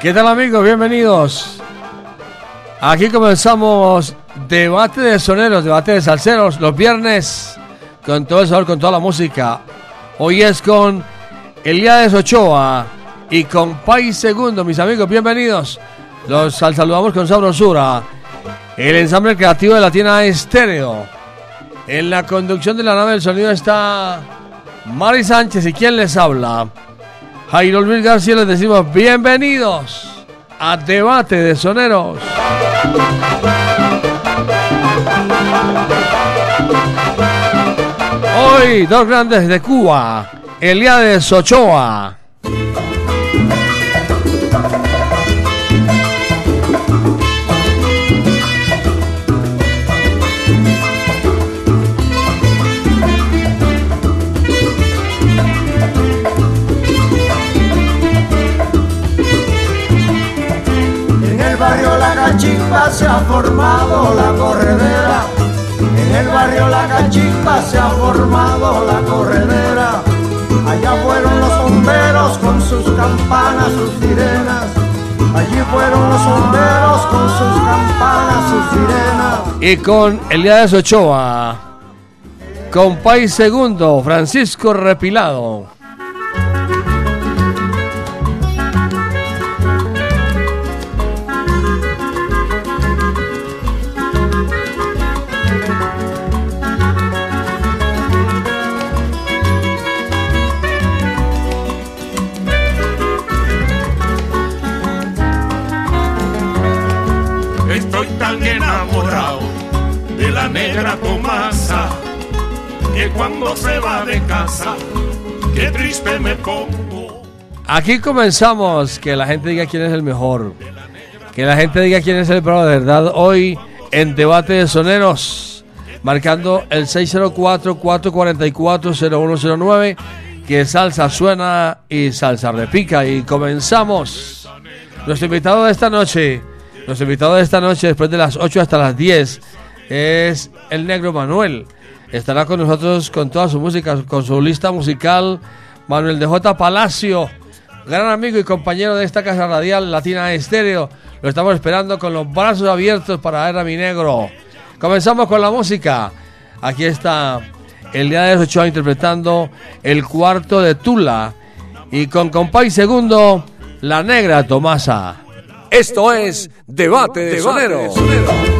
¿Qué tal amigos? Bienvenidos. Aquí comenzamos debate de soneros, debate de salseros, los viernes con todo el sabor, con toda la música. Hoy es con Elías Ochoa y con País Segundo, mis amigos, bienvenidos. Los sal- saludamos con sabrosura. El ensamble creativo de Latina Estéreo. En la conducción de la nave del sonido está Mari Sánchez y quien les habla. Jairo Luis García les decimos bienvenidos a Debate de Soneros. Hoy dos grandes de Cuba, Eliades Ochoa. Cachimba se ha formado la corredera. En el barrio La Cachimba se ha formado la corredera. Allá fueron los bomberos con sus campanas, sus sirenas. Allí fueron los bomberos con sus campanas, sus sirenas. Y con Eliades Ochoa. Con País Segundo, Francisco Repilado. Negra Tomasa que cuando se va de casa, qué triste me pongo. Aquí comenzamos. Que la gente diga quién es el mejor. Que la gente diga quién es el bravo de verdad. Hoy en Debate de Soneros. Marcando el 604-444-0109. Que salsa suena y salsa repica. Y comenzamos. Nuestro invitado de esta noche. Nuestro invitado de esta noche, después de las 8 hasta las 10, es el negro Manuel. Estará con nosotros con toda su música, con su lista musical. Manuel de J. Palacio, gran amigo y compañero de esta casa radial Latina Estéreo. Lo estamos esperando con los brazos abiertos para ver a mi negro. Comenzamos con la música. Aquí está el día de Ochoa interpretando el cuarto de Tula. Y con compay segundo, la negra Tomasa. Esto es Debate de Soneros. El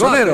parte de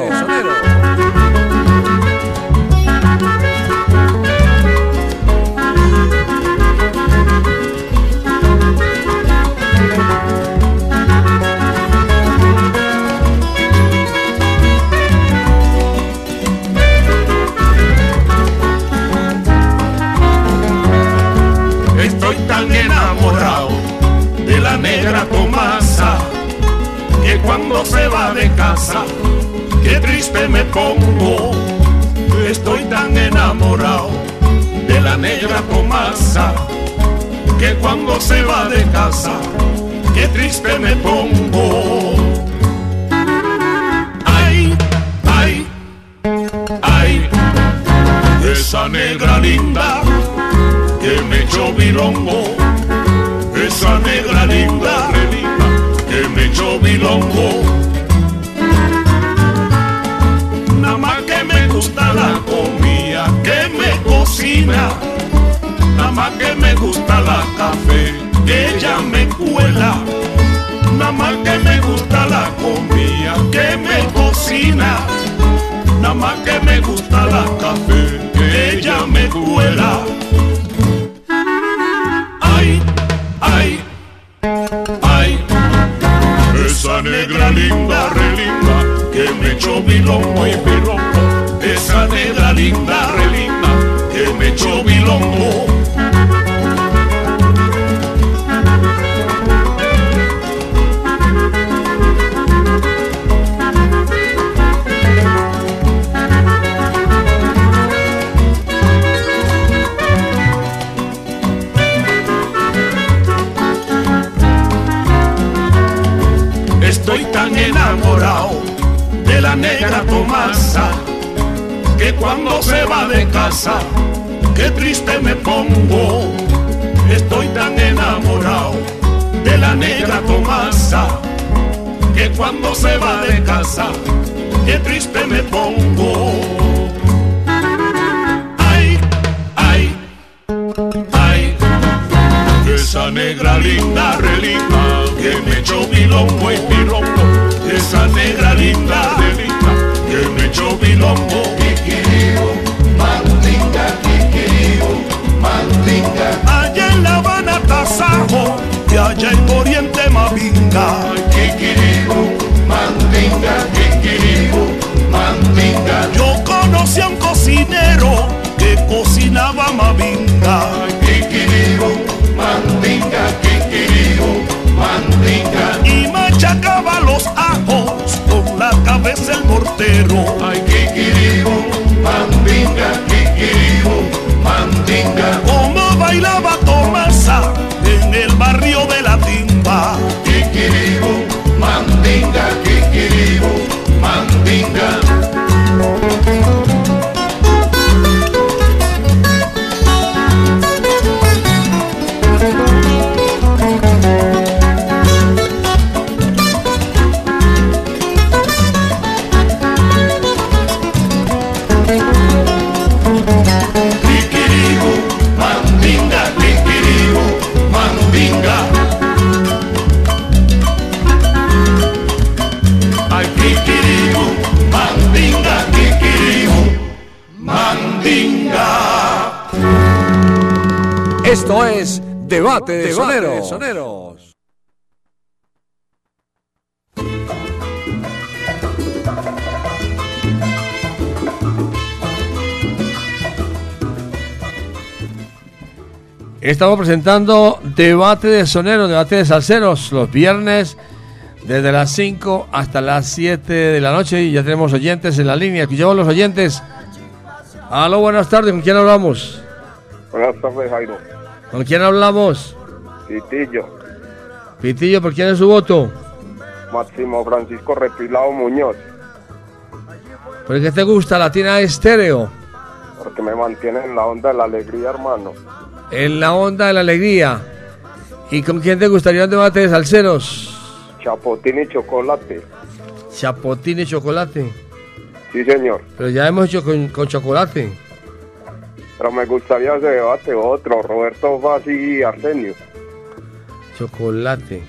Ay, ay, ay, esa negra linda, relinda, que me echó mi lomo y Estamos presentando Debate de Soneros, Debate de Salseros, los viernes desde las 5 hasta las 7 de la noche y ya tenemos oyentes en la línea. Escuchamos los oyentes. Aló, buenas tardes, ¿con quién hablamos? Buenas tardes, Jairo. ¿Con quién hablamos? Titillo, Pitillo, ¿por quién es su voto? Máximo Francisco Repilado Muñoz, ¿Por qué te gusta Latina Estéreo? porque me mantiene en la onda de la alegría, hermano. En la onda de la alegría. ¿Y con quién te gustaría un debate de salseros? Chapotín y chocolate. Chapotín y chocolate. Sí, señor. Pero ya hemos hecho con, con chocolate. Pero me gustaría ese debate otro, Roberto Fassi y Arsenio. Chocolate.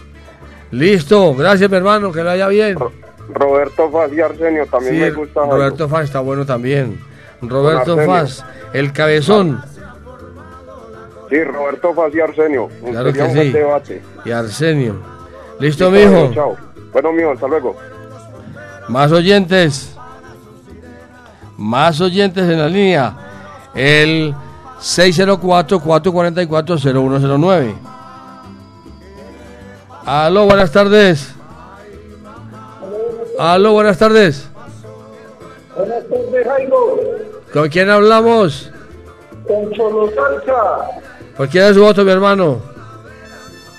Listo, gracias mi hermano, que lo haya bien. Ro- Roberto Fassi y Arsenio también Sí, me gusta. Roberto Faz está bueno también. Roberto. Faz, el cabezón. Sí, Roberto Fassi y Arsenio. Claro que sí. debate. Y Arsenio. Listo, mijo. Chao. Bueno, mijo, hasta luego. Más oyentes. Más oyentes en la línea. El 604-444-0109. Aló, buenas tardes. Aló, buenas tardes. Buenas tardes, Jairo. ¿Con quién hablamos? Con Cholo Salsa. ¿Por quién es su voto, mi hermano?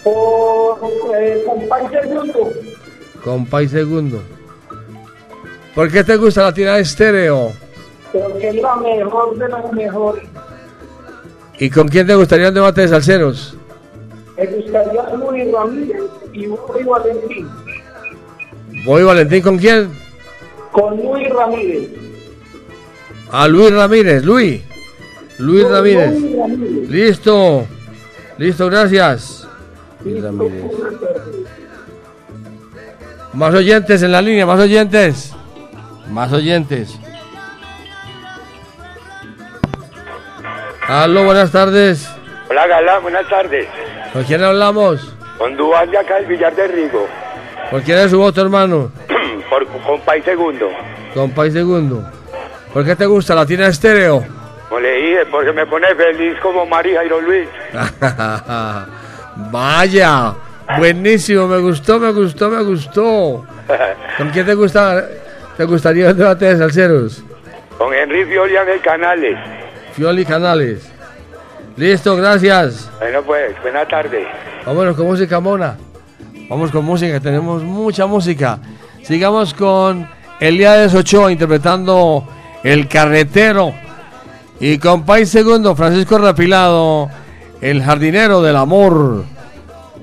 Por eh, Compañía Segundo. Compay Segundo. ¿Por qué te gusta la tirada estéreo? Porque es la mejor de las mejores. ¿Y con quién te gustaría un debate de salseros? Me gustaría Luis Ramírez y Luis Valentín. Voy, Valentín, ¿con quién? Con Luis Ramírez. A Luis Ramírez, Luis. Luis Con Ramírez. Listo. Listo, gracias. Luis Ramírez. Más oyentes en la línea, más oyentes. Más oyentes. Aló, buenas tardes. Hola Galán, buenas tardes. ¿Con quién hablamos? Con Duval de acá del Villar de Rigo. ¿Por quién es su voto, hermano? Por Compay Segundo. Compay Segundo. ¿Por qué te gusta la tienda estéreo? Como le dije, porque me pone feliz como María Jairo Luis. Vaya, buenísimo, me gustó, me gustó, me gustó. ¿Con quién te gusta, te gustaría un debate de salseros? Con Henry Fioli en el Canales. Fioli Canales. Listo, gracias. Bueno pues, buena tarde. Vámonos con música mona. Vamos con música, tenemos mucha música. Sigamos con Elías Ochoa interpretando El Carretero. Y con país segundo, Francisco Rapilado, el jardinero del amor.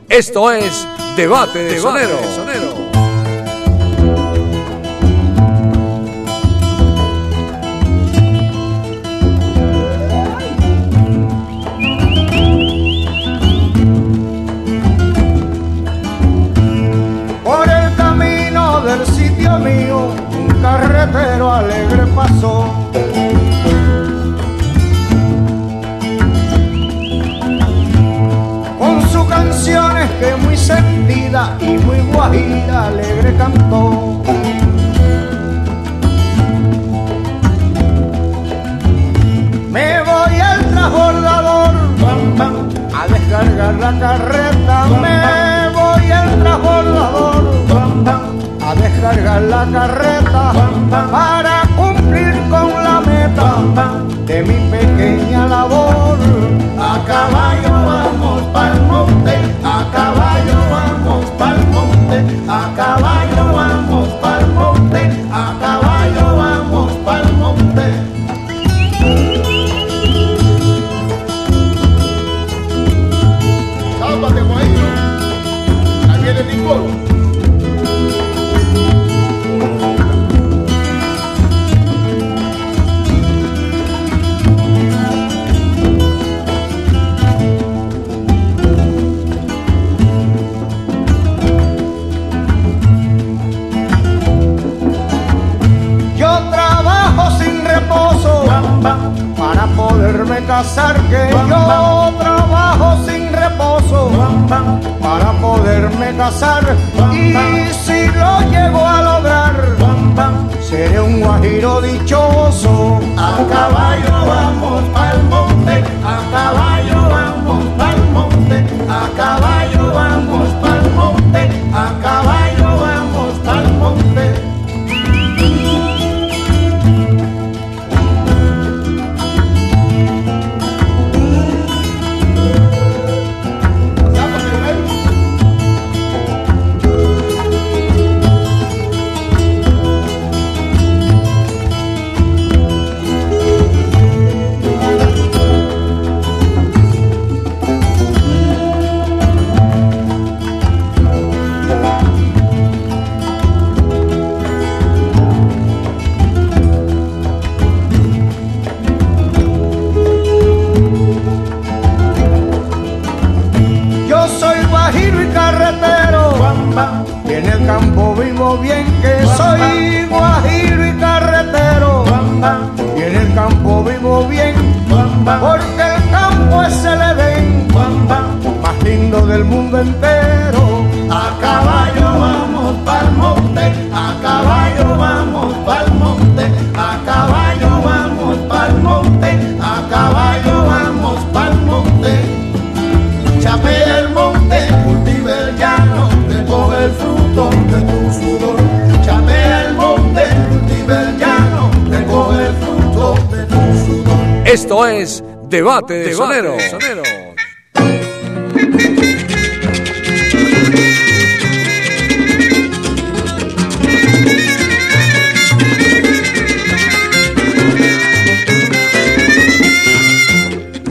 Esto es Debate de, de Por el camino del sitio mío, un carretero alegre pasó. Alegre cantó. Me voy al transbordador a descargar la carreta. Me voy al transbordador a descargar la carreta para cumplir con la meta de mi pequeña labor. Casar, que yo trabajo sin reposo para poderme casar. Y si lo llego a lograr, seré un guajiro dichoso. A caballo vamos Debate de Sonero.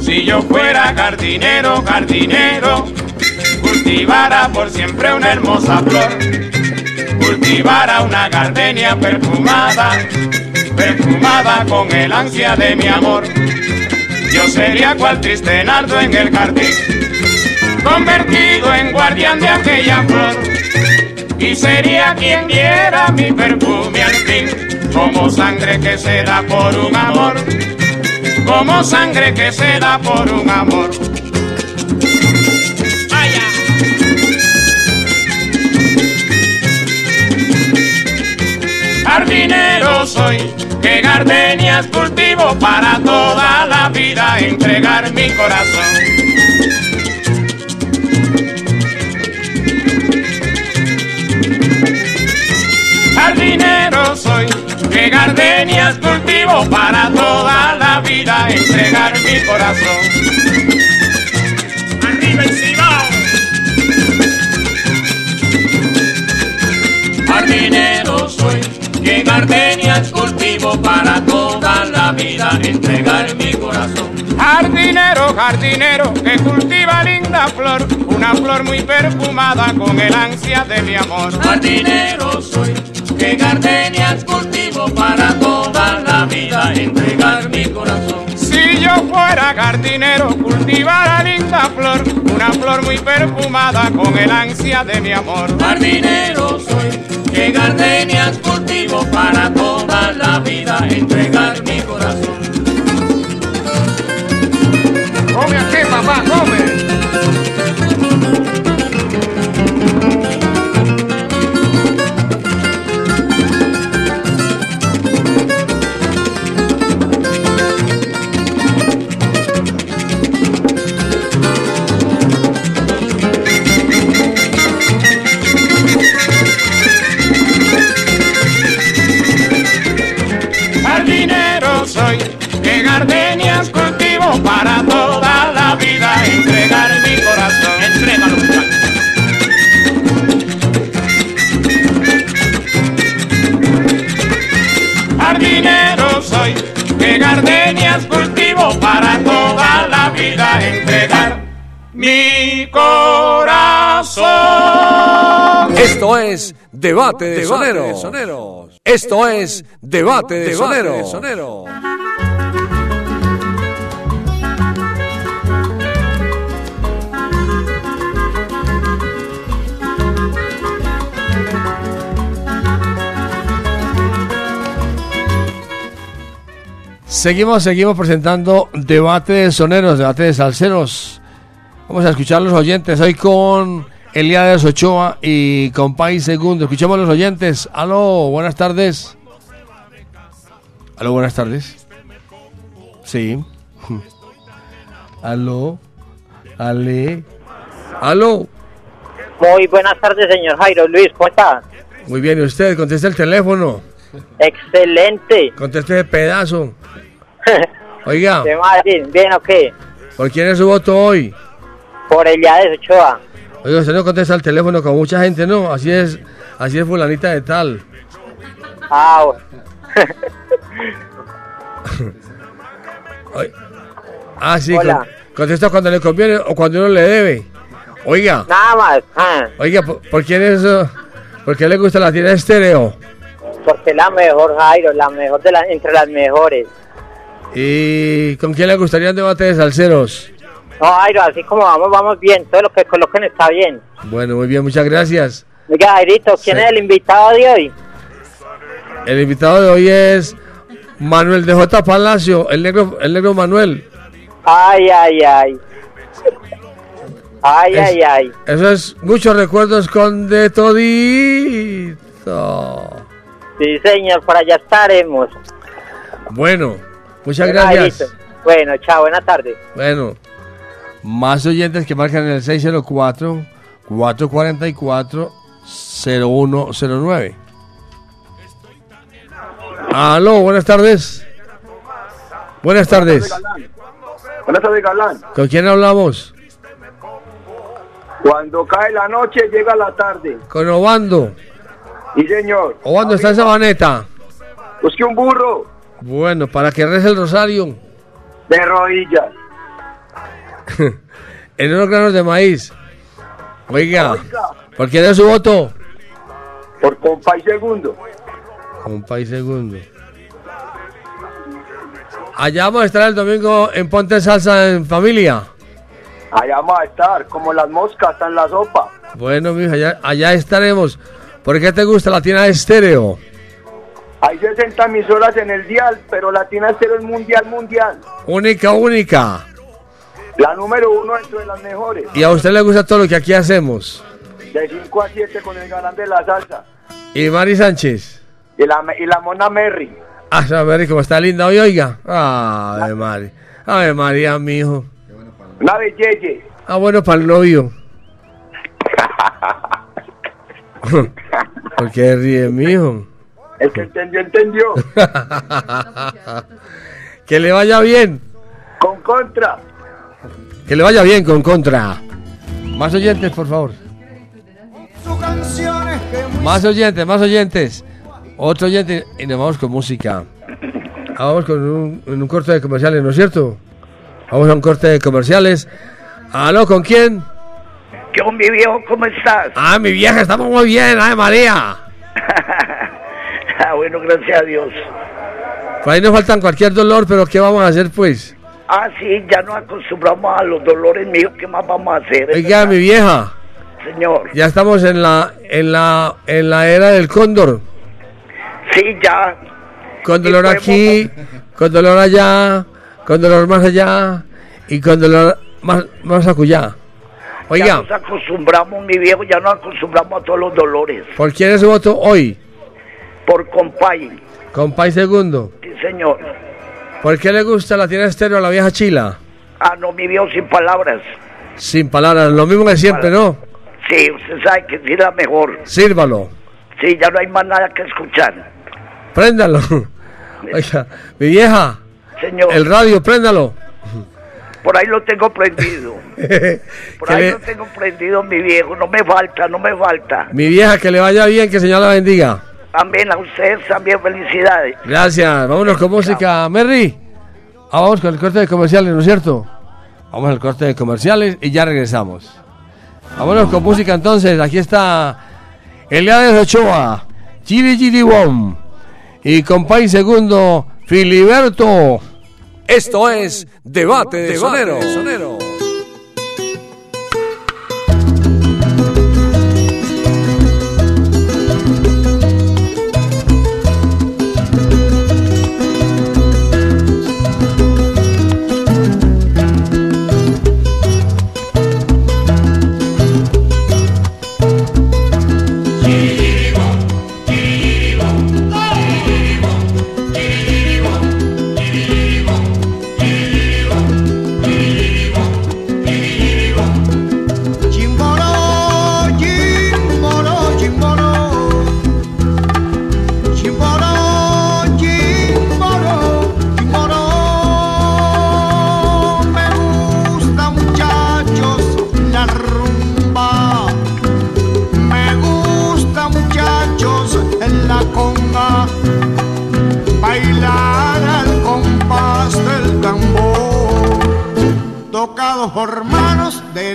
Si yo fuera jardinero, jardinero, cultivara por siempre una hermosa flor, cultivara una gardenia perfumada, perfumada con el ansia de mi amor. Yo sería cual triste nardo en el jardín, convertido en guardián de aquella flor, y sería quien diera mi perfume al fin, como sangre que se da por un amor como sangre que se da por un amor. Jardinero soy, que gardenias cultivo para toda la vida entregar mi corazón. Jardinero soy, que gardenias cultivo para toda la vida entregar mi corazón. Arriba Cibao. Jardinero gardenias cultivo para toda la vida entregar mi corazón. Jardinero, jardinero, que cultiva linda flor, una flor muy perfumada con el ansia de mi amor. Jardinero soy, que gardenias cultivo para toda la vida entregar mi corazón. Si yo fuera jardinero, cultivara linda flor, una flor muy perfumada con el ansia de mi amor. Jardinero soy, que gardenias cultivo para toda la vida, entregar mi corazón. Gardenias cultivo para toda la vida, entregar mi corazón. Esto es Debate de Soneros. Esto es Debate de Soneros. Seguimos, seguimos presentando debate de soneros, debate de salseros. Vamos a escuchar los oyentes hoy con Eliades Ochoa y con País Segundo. Escuchemos los oyentes. Aló, buenas tardes. Aló, buenas tardes. Sí. Aló. Ale. Aló. Muy buenas tardes, señor Jairo Luis, ¿cómo está? Muy bien, ¿y usted? Conteste el teléfono. Excelente. Conteste ese pedazo. Oiga, ¿Qué más? Bien, bien o qué? ¿por quién es su voto hoy? Por Eliades Ochoa. Oiga, usted no contesta el teléfono con mucha gente, ¿no? Así es, así es fulanita de tal. Ah, bueno. Ah, sí, Hola. con- contesta cuando le conviene o cuando uno le debe. Oiga, Nada más. ah, oiga, ¿por, por quién es eso? ¿Por qué le gusta la tienda estéreo? porque es la mejor, Jairo, la mejor de la, entre las mejores. ¿Y con quién le gustaría un debate de salseros? No, Jairo, así como vamos, vamos bien. Todo lo que coloquen está bien. Bueno, muy bien, muchas gracias. Oiga, Jairito, ¿quién Sí. es el invitado de hoy? El invitado de hoy es Manuel de J. Palacio, el negro, el negro Manuel. Ay, ay, ay. Ay, Es- ay, ay. Eso es muchos recuerdos con de todito. Sí, señor, por allá estaremos. Bueno, muchas gracias. Bueno, chao, buena tarde. Bueno, más oyentes que marcan en el 604-444-0109. Aló, buenas tardes. Buenas tardes. Buenas tardes, Galán. ¿Con quién hablamos? Cuando cae la noche, llega la tarde. Con Obando. Y señor, Obando está en Sabaneta. busque un burro Bueno, para que reza el rosario. de rodillas. en unos granos de maíz. Oiga, ¿por quién es su voto? Por compa y segundo. Un país segundo. Allá vamos a estar el domingo en Ponte Salsa en familia. Allá vamos a estar, como las moscas en la sopa. Bueno, mija, allá, allá estaremos. ¿Por qué te gusta la tienda de estéreo? Hay 60 emisoras en el dial, pero Latina Estéreo es mundial, mundial. Única, única. La número uno dentro de las mejores. Y a usted le gusta todo lo que aquí hacemos. De 5 a 7 con el galán de la salsa. Y Mari Sánchez. Y la, y la mona Merry. Ah, esa Mari, como está linda hoy, oiga. Ave Mari. Ave María, mi hijo. Una belleye. Ah, bueno, para el novio. ¿Por qué ríe, mi hijo? El que entendió, entendió. que le vaya bien. Con contra. Que le vaya bien con contra. Más oyentes, por favor. Más oyentes, más oyentes. Otro oyente y nos vamos con música. Ah, Vamos con un, un corte de comerciales, ¿no es cierto? Vamos a un corte de comerciales. ¿Aló, con quién? ¿Qué onda, mi viejo? ¿Cómo estás? Ah, mi vieja, estamos muy bien, ay María. Ah, bueno, gracias a Dios. Por ahí nos faltan cualquier dolor, pero ¿qué vamos a hacer pues? Ah, sí, ya nos acostumbramos a los dolores míos. ¿Qué más vamos a hacer? Oiga, mi vieja, Señor. ya estamos en la, en la, en la era del cóndor. Sí, ya. Con dolor Y aquí, con dolor allá, con dolor más allá y con dolor más, más acullá. Ya Oiga, nos acostumbramos, mi viejo, ya nos acostumbramos a todos los dolores. ¿por quién es su voto hoy? Por compay, Compay segundo. sí, señor. ¿Por qué le gusta la tiene estéreo a la vieja chila? Ah, no, mi viejo, sin palabras. Sin palabras, lo mismo que siempre, ¿no? Sí, usted sabe que sí es la mejor. Sírvalo, Sí, ya no hay más nada que escuchar. préndalo. Oiga, mi vieja, Señor, el radio, préndalo. por ahí lo tengo prendido. Por ahí le- lo tengo prendido, mi viejo. No me falta, no me falta. mi vieja, que le vaya bien, que el Señor la bendiga. También a ustedes, también felicidades. Gracias, vámonos con música. Merry, ah, vamos con el corte de comerciales, ¿no es cierto? Vamos al corte de comerciales y ya regresamos. Vámonos con música entonces. Aquí está Eliades Ochoa, Giri Giri Bom y compay segundo, Filiberto. Esto es Debate de Sonero.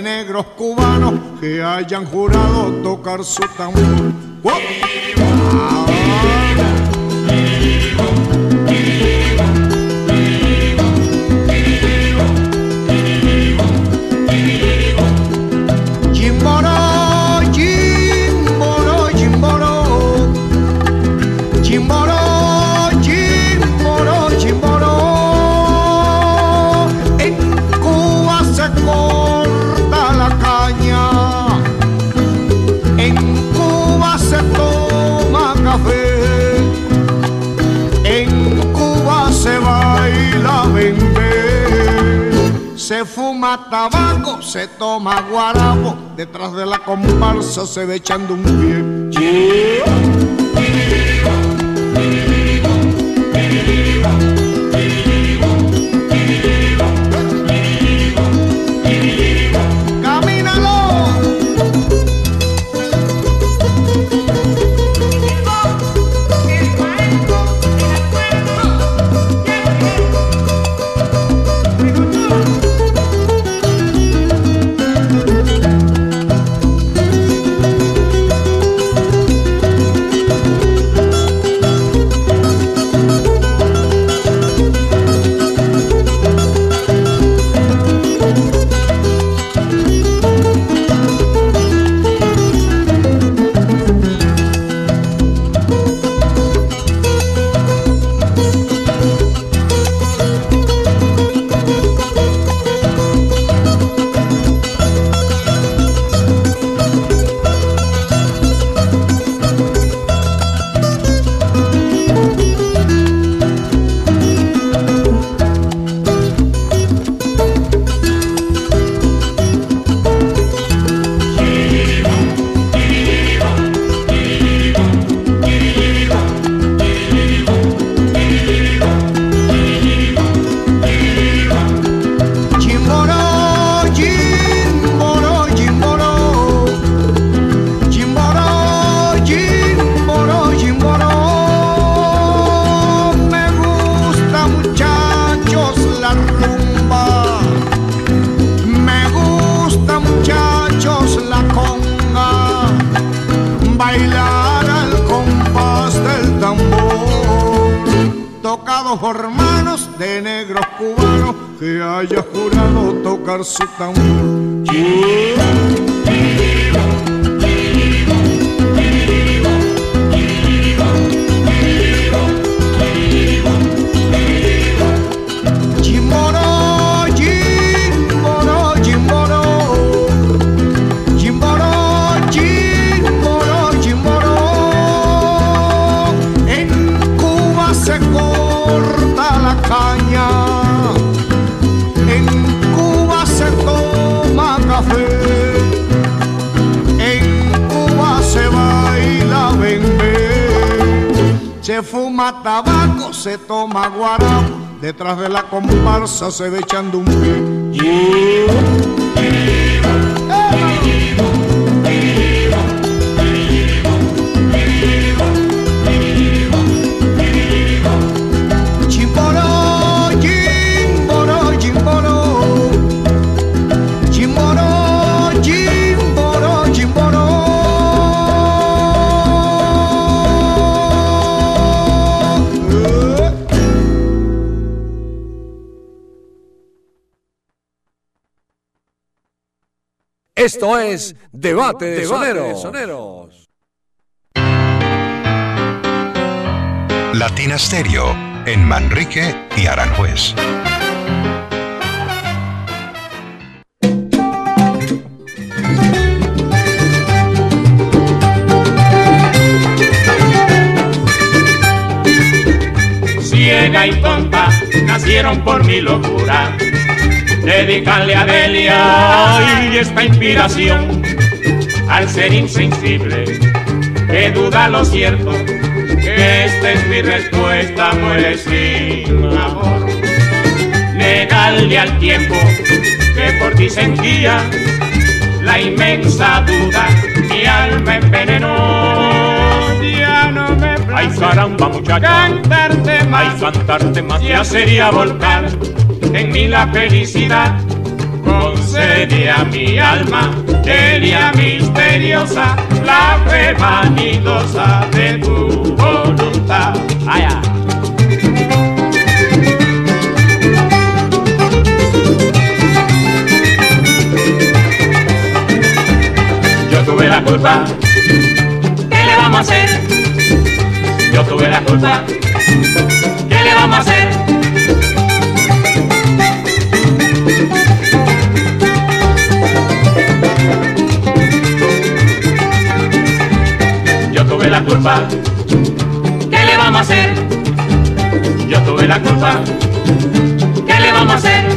Negros cubanos que hayan jurado tocar su tambor. Se toma guarapo. Detrás de la comparsa se ve echando un pie. Se ve echando un pie. Esto es Debate de Soneros. Latina Stereo en Manrique y Aranjuez. ciega y tonta nacieron por mi locura. Dedicarle a Delia y esta inspiración al ser insensible que duda lo cierto, que esta es mi respuesta, muere sin amor. Negarle al tiempo que por ti sentía la inmensa duda, mi alma envenenó. Ya no me Ay caramba muchacha, cantarte más, ay cantarte más, ya sería volcar en mí la felicidad. Concede a mi alma, Delia misteriosa, la fe vanidosa de tu voluntad. Ay. Yo tuve la culpa, ¿qué le vamos a hacer? Yo tuve la culpa, ¿qué le vamos a hacer? Tuve la culpa, ¿qué le vamos a hacer? Yo tuve la culpa, ¿qué le vamos a hacer?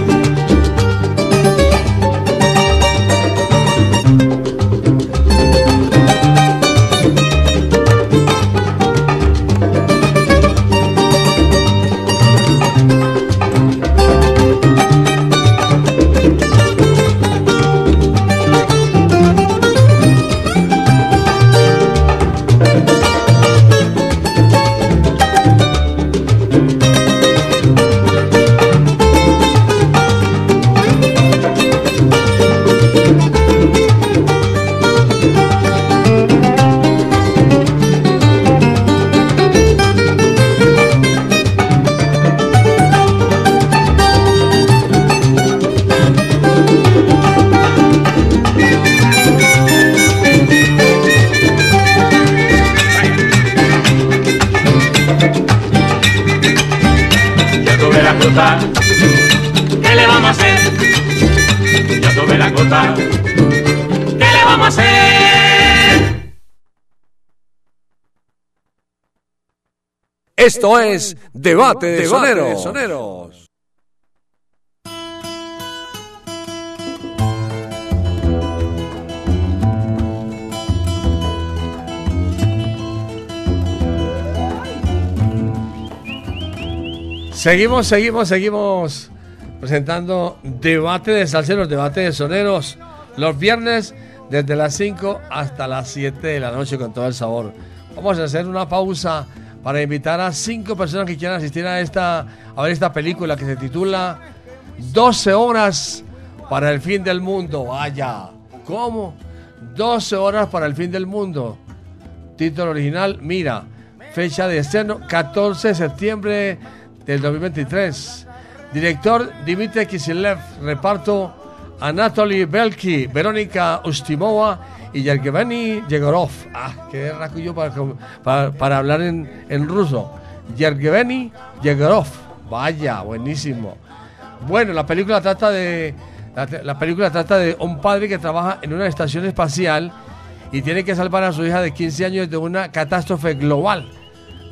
Esto es Debate de Soneros. Seguimos, seguimos, seguimos presentando debate de salseros, debate de soneros, los viernes desde las 5 hasta las 7 de la noche con todo el sabor. Vamos a hacer una pausa para invitar a cinco personas que quieran asistir a esta a ver esta película que se titula 12 horas para el fin del mundo. Vaya, ¿cómo? 12 horas para el fin del mundo. Título original, mira, fecha de estreno 14 de septiembre del 2023. Director Dimitri Kisilev, reparto Anatoly Belki, Verónica Ustimova y Yergeveni Yegorov. Ah, qué racuyo para, para, hablar en, en ruso. Yergeveni Yegorov. Vaya, buenísimo. Bueno, la película trata de la película trata de un padre que trabaja en una estación espacial y tiene que salvar a su hija de 15 años de una catástrofe global.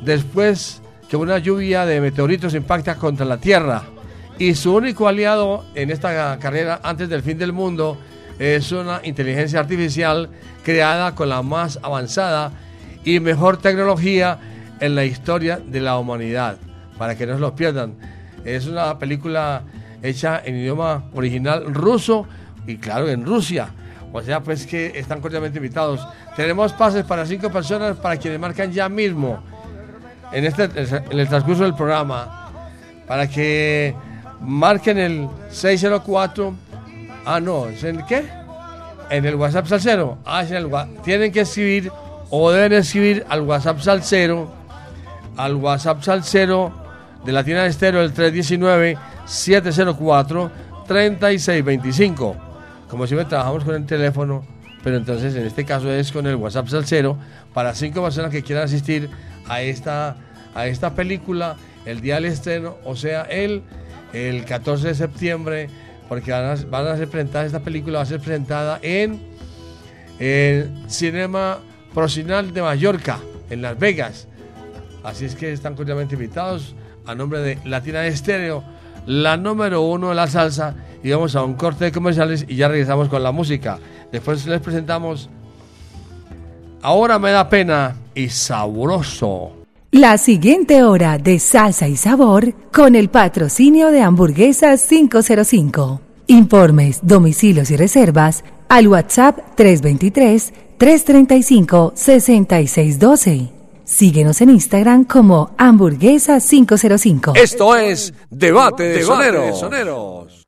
Después que una lluvia de meteoritos impacta contra la Tierra. Y su único aliado en esta carrera antes del fin del mundo es una inteligencia artificial creada con la más avanzada y mejor tecnología en la historia de la humanidad, para que no se los pierdan. Es una película hecha en idioma original ruso y claro, en Rusia. O sea, pues que están cordialmente invitados. Tenemos pases para cinco personas para quienes marcan ya mismo en, este, en el transcurso del programa. Para que marquen el 604. Ah, no, ¿en qué? En el WhatsApp Salcero. Ah, en el, tienen que escribir o deben escribir al WhatsApp Salcero. Al WhatsApp Salcero de Latina Estero, el 319-704-3625. Como siempre trabajamos con el teléfono, pero entonces en este caso es con el WhatsApp Salcero para cinco personas que quieran asistir a esta, a esta película el día del estreno, o sea, el, el 14 de septiembre, porque van a, van a ser presentadas, esta película va a ser presentada en el Cinema Procinal de Mallorca, en Las Vegas. Así es que están cordialmente invitados a nombre de Latina Estéreo, la número uno de la salsa. Y vamos a un corte de comerciales y ya regresamos con la música. Después les presentamos Ahora me da pena y sabroso. La siguiente hora de salsa y sabor con el patrocinio de Hamburguesas 505. Informes, domicilios y reservas al WhatsApp 323-335-6612. Síguenos en Instagram como Hamburguesas 505. Esto es Debate de Debate de Soneros.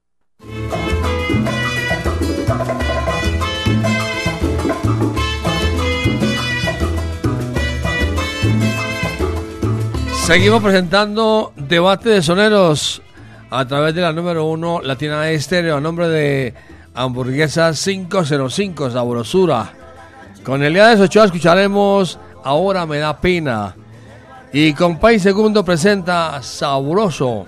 Seguimos presentando Debate de Soneros a través de la número uno Latina Estéreo a nombre de Hamburguesa 505 Sabrosura. Con Elías Ochoa escucharemos Ahora me da pena. Y con País Segundo presenta Sabroso.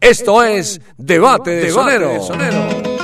Esto es Debate de Debate de Soneros.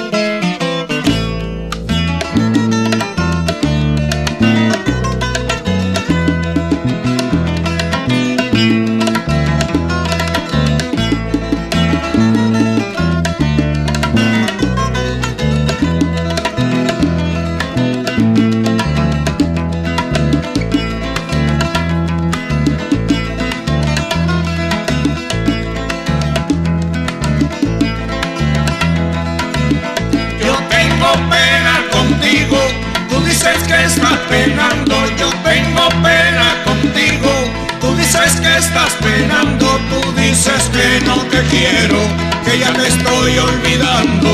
Estás penando, tú dices que no te quiero, que ya te estoy olvidando.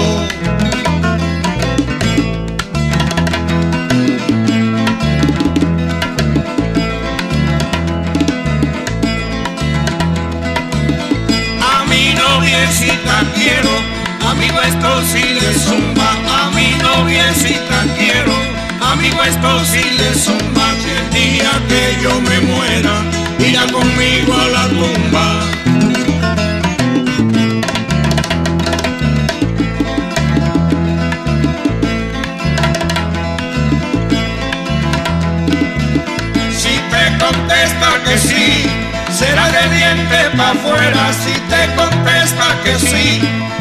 A mi noviecita quiero, amigo esto sí le zumba, a mi noviecita quiero, amigo esto sí le zumba, que el día que yo me muera, irá conmigo a la tumba. Si te contesta que sí, será de diente pa' afuera. Si te contesta que sí,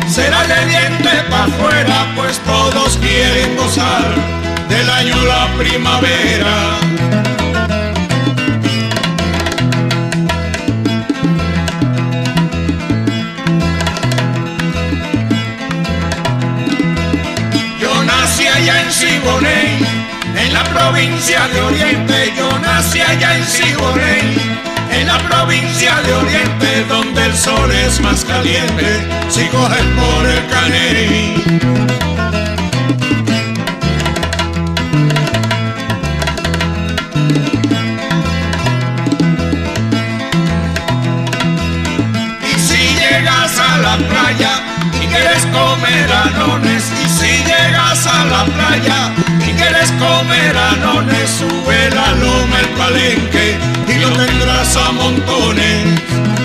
será de diente pa' afuera. Pues todos quieren gozar del año la primavera. Provincia de Oriente. Yo nací allá en Siboney, en la provincia de Oriente, donde el sol es más caliente. Si coges por el caney. Y si llegas a la playa y quieres comer anones, y si llegas a la playa quieres comer anones, sube la loma el palenque y lo tendrás a montones.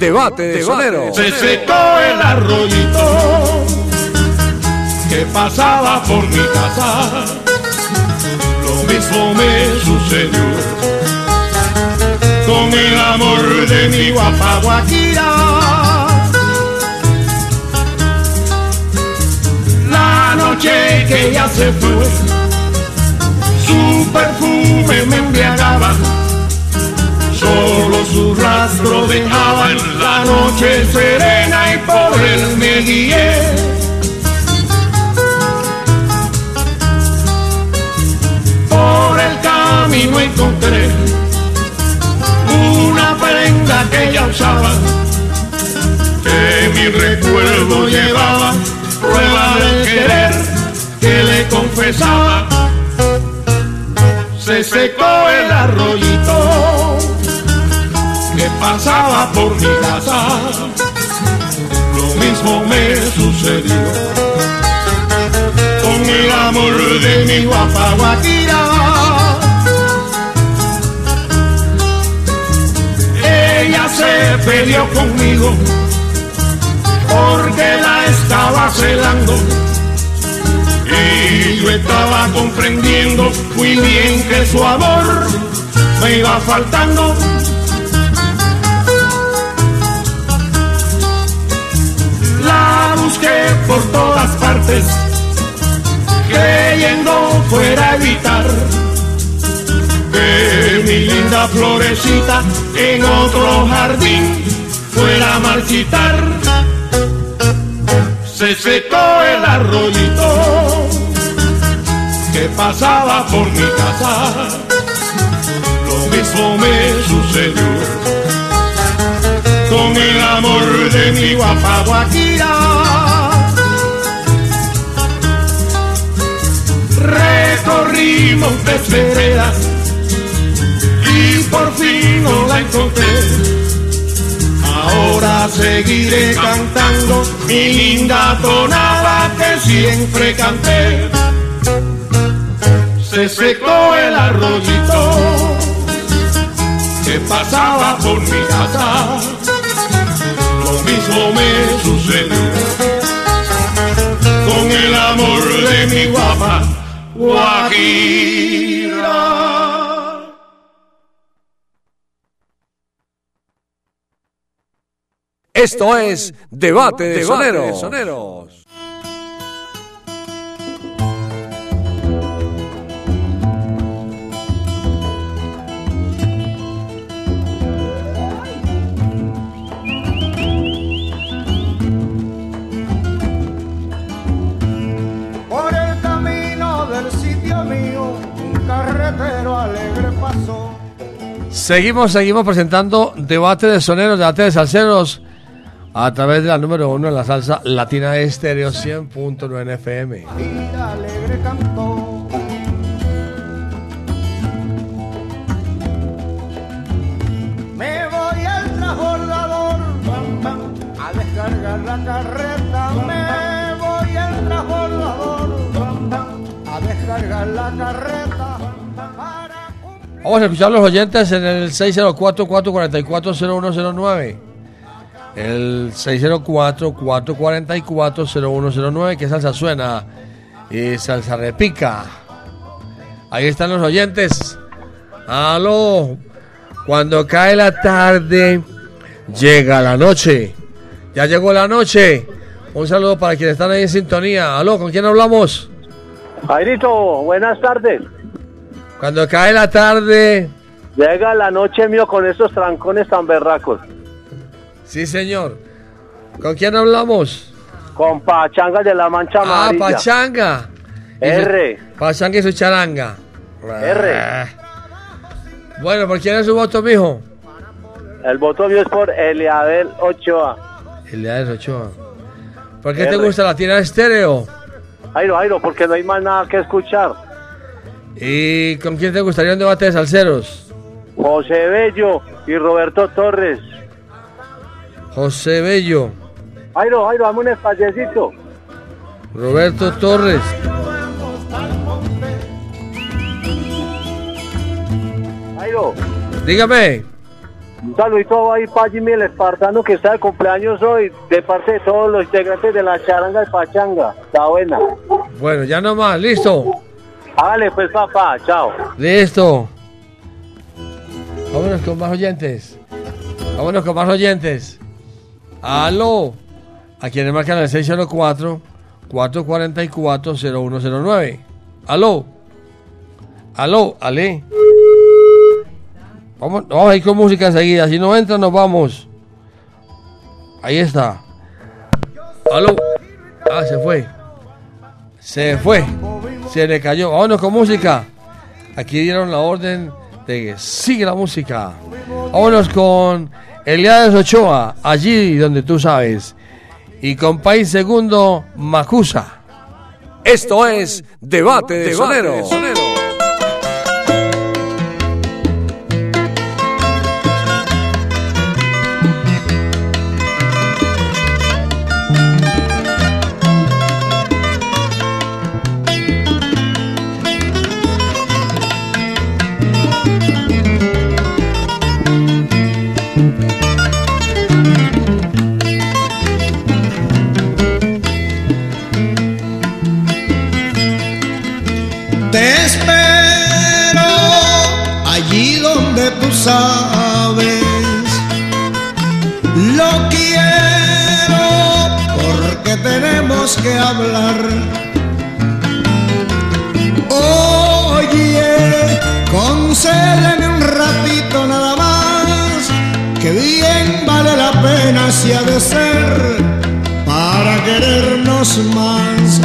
Debate de Sonero. Se secó el arroyito que pasaba por mi casa. Lo mismo me sucedió con el amor de mi guapa Guajira. La noche que ya se fue, su perfume me embriagaba. Rastro dejaba en la noche serena y por él me guié. Por el camino encontré una prenda que ella usaba, que mi recuerdo llevaba, prueba del querer que le confesaba. Que pasaba por mi casa. Lo mismo me sucedió con el amor de mi guapa Guajira. Ella se peleó conmigo porque la estaba celando. Y yo estaba comprendiendo muy bien que su amor me iba faltando. Por todas partes, creyendo fuera evitar que mi linda florecita en otro jardín fuera a marchitar. Se secó el arroyito que pasaba por mi casa. Lo mismo me sucedió con el amor de mi guapa Guajira. Recorrí montes veredas y por fin no la encontré. Ahora seguiré cantando mi linda tonada que siempre canté. Se secó el arroyito que pasaba por mi casa lo mismo me sucedió con el amor de mi guapa Guajira. Esto es Debate de Soneros. Por Seguimos, seguimos presentando debate de soneros, debate de salseros a través de la número uno en la salsa latina estéreo 100.9 FM. Me voy al transbordador a descargar la carreta. Me voy al transbordador a descargar la carreta. Vamos a escuchar los oyentes en el 604-444-0109. El 604-444-0109, que salsa suena y salsa repica. Ahí están los oyentes. Aló. Cuando cae la tarde, llega la noche. Ya llegó la noche. Un saludo para quienes están ahí en sintonía. Aló, ¿con quién hablamos? Jairito, buenas tardes. Cuando cae la tarde. Llega la noche mío con esos trancones tan berracos. Sí, señor. ¿Con quién hablamos? Con Pachanga de la Mancha Ah, Amarilla. Pachanga. Y su- R. Pachanga y su charanga. R. Ah. Bueno, ¿por quién es su voto, mijo? El voto mío es por Eliabel Ochoa. El de Ochoa. ¿Por qué te gusta la tira estéreo? Jairo, Jairo, porque no hay más nada que escuchar. ¿Y con quién te gustaría un debate de salseros? José Bello y Roberto Torres. José Bello, Jairo, Jairo, dame un espaciecito. Roberto Torres. Jairo, Dígame. un saludito ahí para Jimmy el Espartano que está de cumpleaños hoy, de parte de todos los integrantes de la charanga de Pachanga. Está buena. Bueno, ya no más, listo. Hágale pues papá, chao. Listo. Vámonos con más oyentes. Vámonos con más oyentes. Aló. A quienes marcan el 604-444-0109. Aló. Aló, Ale. Vamos, vamos a ir con música enseguida. Si no entra, nos vamos. Ahí está. Aló. Ah, se fue. Se fue. Se le cayó. Vámonos con música. Aquí dieron la orden de que sigue la música. Vámonos con Eliades Ochoa, allí donde tú sabes. Y con País Segundo, Macusa. Esto es Debate de Sonero. Que hablar. Oye, concédeme un ratito nada más, que bien vale la pena si ha de ser para querernos más.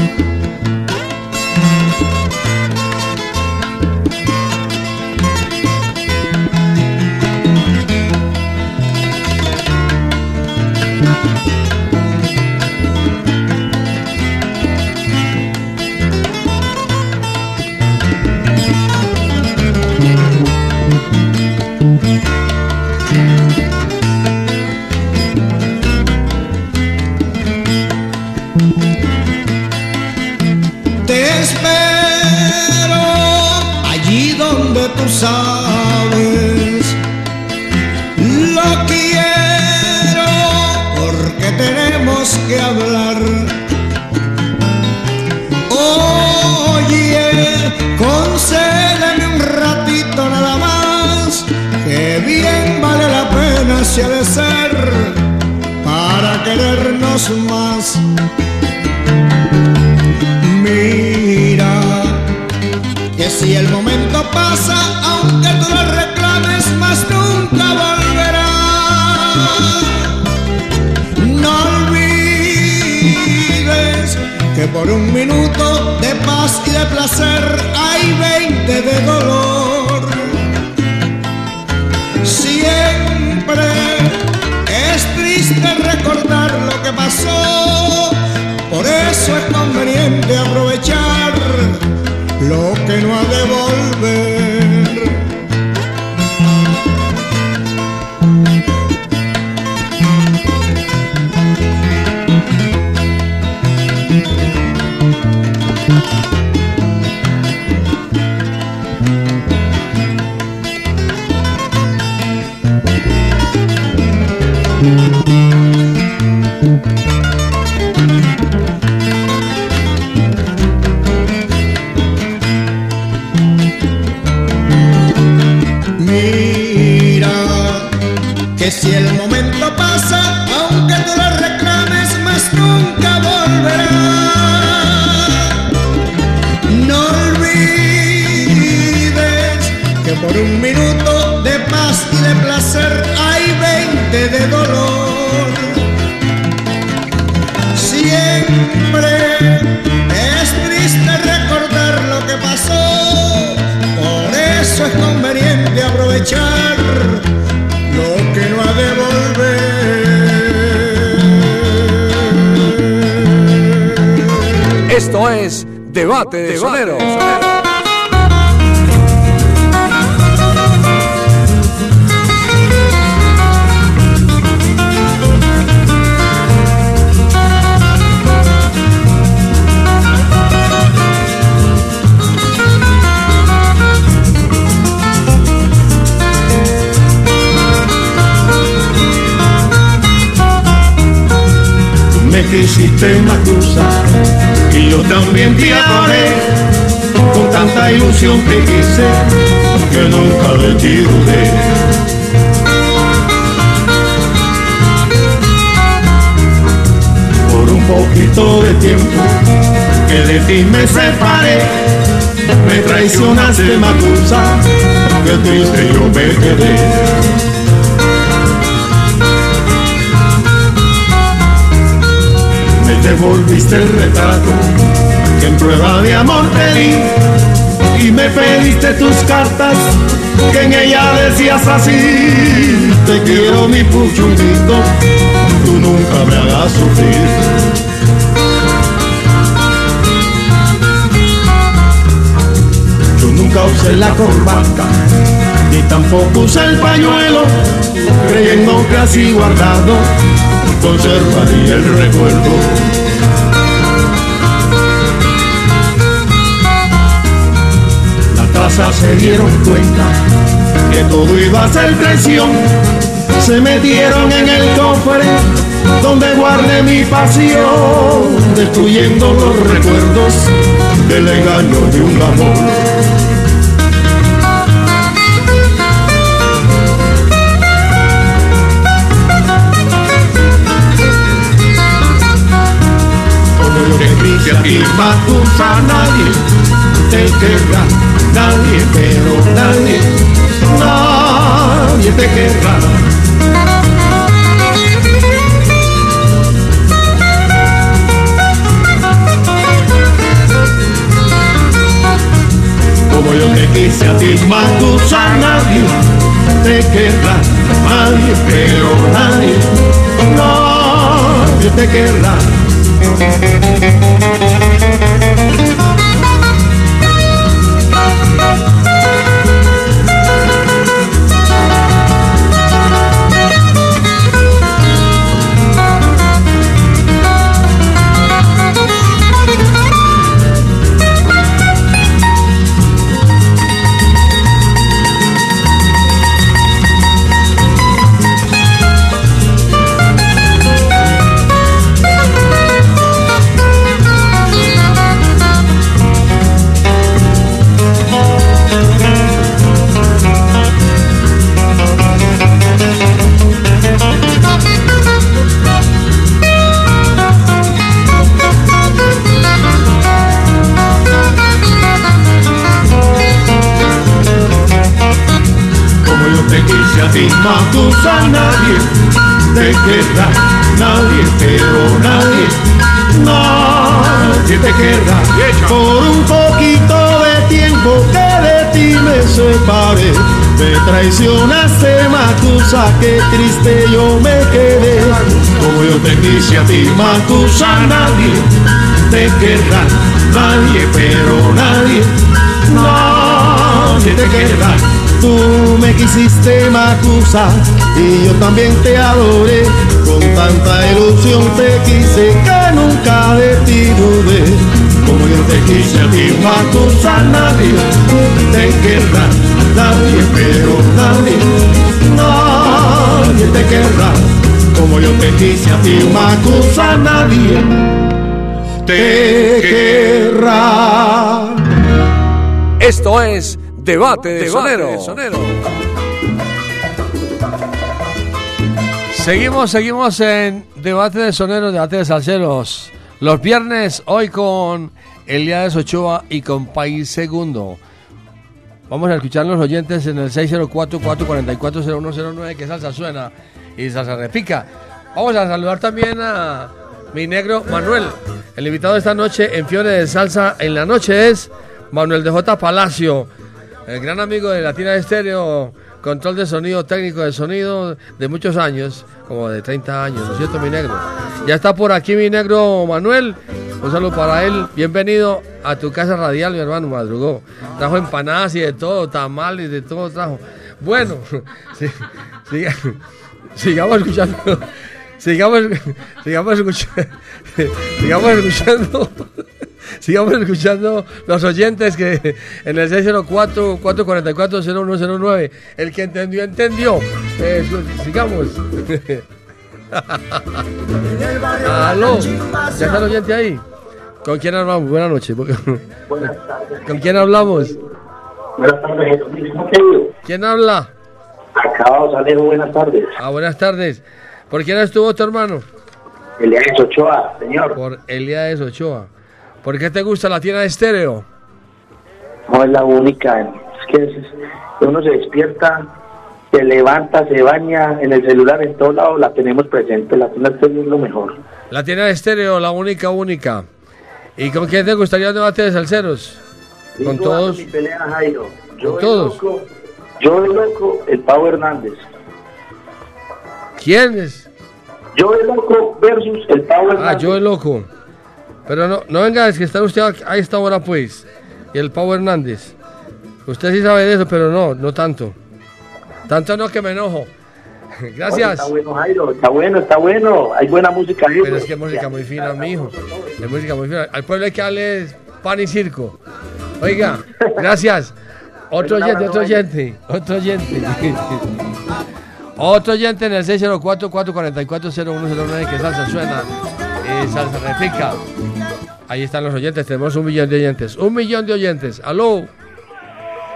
Poquito de tiempo que de ti me separé. Me traicionaste macusa que triste yo me quedé. Me devolviste el retrato que en prueba de amor te di y me pediste tus cartas que en ella decías así te quiero mi puchunguito tú nunca me hagas sufrir yo nunca usé la corbata ni tampoco usé el pañuelo creyendo que así guardado conservaría el recuerdo. Se dieron cuenta que todo iba a ser traición. Se metieron en el cofre donde guardé mi pasión, destruyendo los recuerdos del engaño de un amor. que a ti Matusa nadie te querrá, nadie, pero nadie, nadie te querrá. Como yo te quise a ti Matusa nadie te querrá, nadie, pero nadie, nadie te querrá. Matusa, nadie te querrá, nadie, pero nadie, nadie te querrá. Por un poquito de tiempo que de ti me separé, me traicionaste, Matusa, qué triste yo me quedé. Como yo te quise a ti, Matusa, nadie te querrá, nadie, pero nadie, nadie te querrá. Tú me quisiste Macusa y yo también te adoré. Con tanta ilusión te quise que nunca de ti dudé. Como yo te quise a ti Macusa, nadie te querrá, nadie, pero nadie, nadie te querrá. Como yo te quise a ti Macusa, nadie te querrá. Esto es Debate de, Sonero. Seguimos, seguimos en debate de soneros, debate de salseros. Los viernes, hoy con Elías Ochoa y con País Segundo. Vamos a escuchar los oyentes en el 604-444-0109, que salsa suena y salsa repica. Vamos a saludar también a mi negro Manuel. El invitado de esta noche en Fiore de Salsa en la noche es Manuel de J. Palacio, el gran amigo de Latina Estéreo, control de sonido, técnico de sonido de muchos años, como de 30 años, ¿no es cierto, mi negro? Ya está por aquí mi negro Manuel. Un saludo para él. Bienvenido a tu casa radial, mi hermano. Madrugó. Trajo empanadas y de todo, tamales, de todo trajo. Bueno, sigamos escuchando. Sigamos, sigamos escuchando. Sigamos escuchando. Sigamos escuchando los oyentes que en el 604-444-0109. El que entendió, entendió. Eh, sigamos. Aló, ¿ya está el oyente ahí? ¿Con quién hablamos? Buenas noches. ¿Con quién hablamos? Buenas tardes. ¿Quién habla? Acabado, Alejo, buenas tardes. Ah, buenas tardes. ¿Por quién estuvo tu hermano? Elías Ochoa, señor. Por Elías Ochoa. ¿Por qué te gusta la tienda de estéreo? No es la única. Es que es- uno se despierta, se levanta, se baña en el celular, en todos lados la tenemos presente. La tienda estéreo es lo mejor. La tienda de estéreo, la única, única. ¿Y con quién te gustaría un debate de salseros? Con todos. Mi pelea, Jairo. Yo Con todos. Loco, yo el loco, el Pau Hernández. ¿Quiénes? Yo el loco versus el Pau Hernández. Ah, yo el loco. Pero no, no venga, es que está usted a- esta hora, pues. Y el Pau Hernández. Usted sí sabe de eso, pero no, no tanto. Tanto no que me enojo. Oye, Gracias. Está bueno, Jairo. Está bueno, está bueno. Hay buena música ahí. Pero es que es música muy fina, mi hijo. Es música muy fina. Al pueblo hay que darle pan y circo. Oiga, gracias. Otro oyente, otro oyente, otro oyente. Otro oyente en el 604-444-0109 que salsa suena salsa repica. Ahí están los oyentes, tenemos un millón de oyentes. Un millón de oyentes. Aló.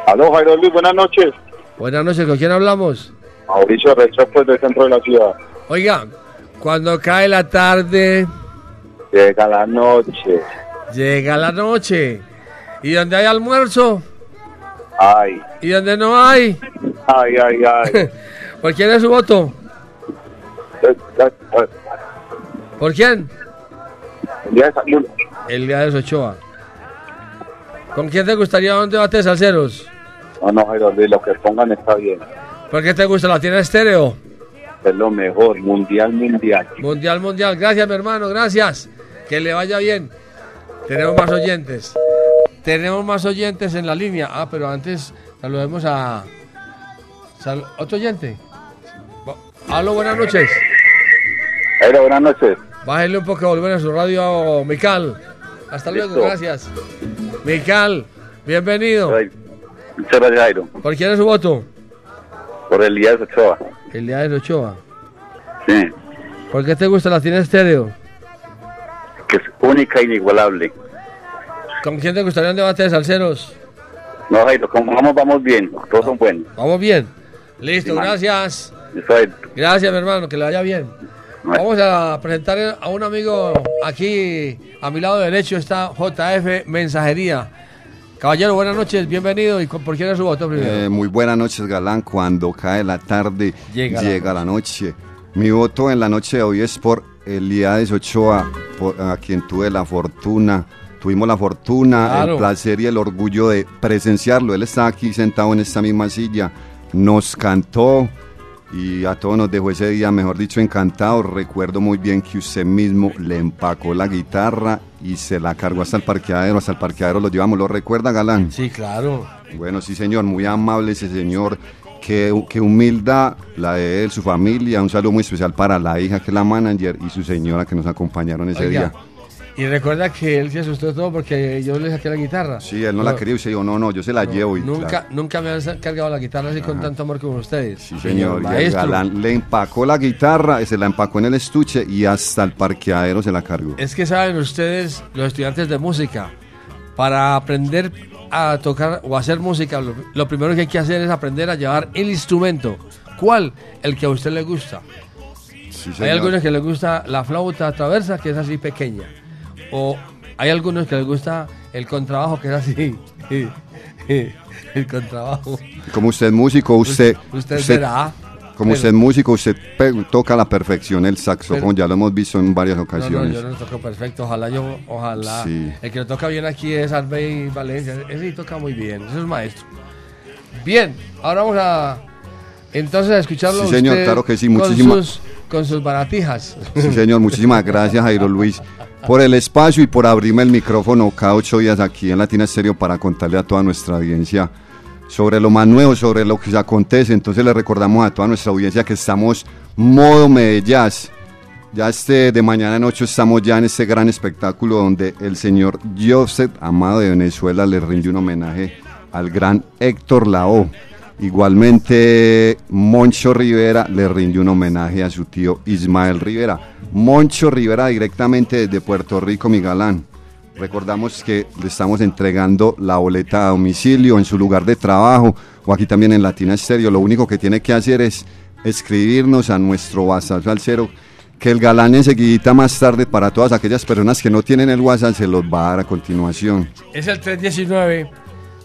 Aló, Jairo Luis, buenas noches. Buenas noches, ¿con quién hablamos? Mauricio Restrepo pues, del centro de la ciudad. Oiga, cuando cae la tarde, Llega la noche. llega la noche. ¿Y donde hay almuerzo? Ay, ¿Y donde no hay? ay, ay, ay. ¿Por quién es su voto? ¿Por quién? El día de salud. El día de Ochoa. ¿Con quién te gustaría un debate de salseros? No, no, Jairo Luis, lo que pongan está bien. ¿Por qué te gusta la tienda estéreo? Es lo mejor, mundial, mundial. Mundial, mundial. Gracias, mi hermano, gracias. Que le vaya bien. Tenemos más oyentes. Tenemos más oyentes en la línea. Ah, pero antes saludemos a... ¿Otro oyente? Aló, buenas noches. Jairo, buenas noches. Bájale un poco, volver a su radio, Mical. Hasta luego, Listo. gracias. Mical, bienvenido. Muchas gracias, Jairo. ¿Por quién es su voto? Por el día de Ochoa. El día de Ochoa. Sí, ¿Por qué te gusta la tienda estéreo? que es única e inigualable. ¿Con quién te gustaría un debate de salseros? No, Jairo, como vamos, vamos bien. Todos son buenos. Vamos bien. Listo, Sí, gracias. Es. Gracias, mi hermano, que le vaya bien. Vamos a presentar a un amigo aquí a mi lado derecho está JF Mensajería. Caballero, buenas noches, bienvenido. ¿Y por quién es su voto primero? Eh, muy buenas noches, Galán. Cuando cae la tarde, Llega llega, la- la noche. Mi voto en la noche de hoy es por Elías Ochoa, por- a quien tuve la fortuna, tuvimos la fortuna, Claro. el placer y el orgullo de presenciarlo. Él está aquí sentado en esta misma silla, nos cantó y a todos nos dejó ese día, mejor dicho, encantado. Recuerdo muy bien que usted mismo le empacó la guitarra y se la cargó hasta el parqueadero, hasta el parqueadero lo llevamos. ¿Lo recuerda, Galán? Sí, claro. Bueno, sí, señor, muy amable ese señor. Qué, qué humildad la de él, su familia. Un saludo muy especial para la hija, que es la manager, y su señora que nos acompañaron ese Oiga, día. Y recuerda que él se asustó todo porque yo le saqué la guitarra. Sí, él no, la quería y usted dijo, no, no, yo se la llevo. Y Nunca, claro, nunca me han cargado la guitarra así con tanto amor como ustedes. sí, señor, y el maestro. galán le empacó la guitarra, se la empacó en el estuche y hasta el parqueadero se la cargó. Es que saben ustedes, los estudiantes de música, para aprender a tocar o hacer música, lo, lo primero que hay que hacer es aprender a llevar el instrumento. ¿Cuál? El que a usted le gusta. hay algunos que les gusta la flauta traversa, que es así pequeña. O hay algunos que les gusta el contrabajo, que es así. el contrabajo. Como usted es músico, usted... Usted verá. Como usted es músico, usted toca a la perfección el saxofón, Pero- ya lo hemos visto en varias ocasiones. no, yo no toco perfecto. Ojalá yo, ojalá. Sí. El que lo toca bien aquí es Arbey Valencia. Ese sí toca muy bien. Ese es maestro. Bien, ahora vamos a entonces a escucharlo. Sí, señor, usted claro que sí, con muchísimas- sus- Con sus baratijas. Sí, señor, muchísimas gracias, Jairo Luis, por el espacio y por abrirme el micrófono cada ocho días aquí en Latina Estéreo para contarle a toda nuestra audiencia sobre lo más nuevo, sobre lo que se acontece. Entonces le recordamos a toda nuestra audiencia que estamos modo Medellas. Ya este de mañana en ocho estamos ya en este gran espectáculo donde el señor Joseph Amado de Venezuela le rinde un homenaje al gran Héctor Lao. Igualmente, Moncho Rivera le rinde un homenaje a su tío Ismael Rivera. Moncho Rivera directamente desde Puerto Rico, mi galán. Recordamos que le estamos entregando la boleta a domicilio en su lugar de trabajo o aquí también en Latina Estéreo. Lo único que tiene que hacer es escribirnos a nuestro WhatsApp al cero que el galán enseguidita más tarde para todas aquellas personas que no tienen el WhatsApp se los va a dar a continuación. Es el 319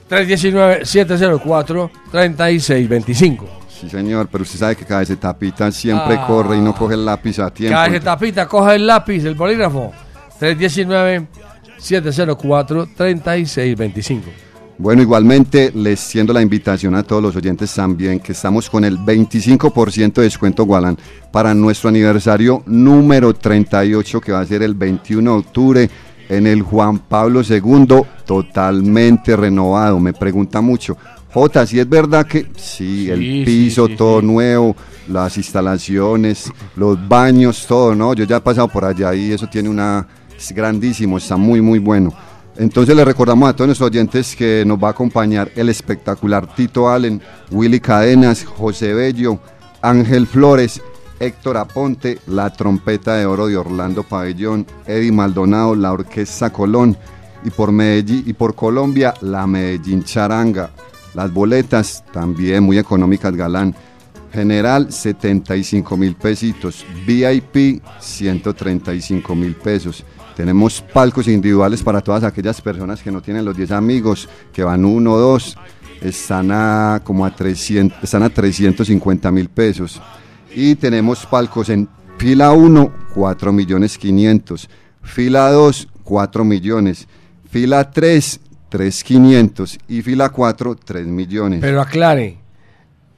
319 704 3625. Sí, señor, pero usted sabe que cada vez tapita siempre Ah. corre y no coge el lápiz a tiempo. Cada que tapita, coja el lápiz, el bolígrafo. 319 704 3625. Bueno, igualmente les siendo la invitación a todos los oyentes también que estamos con el 25% de descuento Gualán para nuestro aniversario número 38 que va a ser el 21 de octubre en el Juan Pablo II totalmente renovado. Me pregunta mucho, Jota, si es verdad que sí, el piso sí, todo nuevo, las instalaciones, los baños, todo, ¿no? Yo ya he pasado por allá y eso tiene una es grandísimo, está muy muy bueno. Entonces le recordamos a todos nuestros oyentes que nos va a acompañar el espectacular Tito Allen, Willy Cadenas, José Bello, Ángel Flores, Héctor Aponte, la trompeta de oro de Orlando Pabellón, Eddie Maldonado, la Orquesta Colón y por Medellín y por Colombia la Medellín Charanga. Las boletas también muy económicas, Galán. General 75 mil pesitos, VIP 135 mil pesos. Tenemos palcos individuales para todas aquellas personas que no tienen los 10 amigos, que van uno o dos, están a como a 300, están a 350 mil pesos. Y tenemos palcos en fila 1, 4 millones 500, fila 2, 4 millones, fila 3, 3 500 y fila 4, 3 millones. Pero aclare,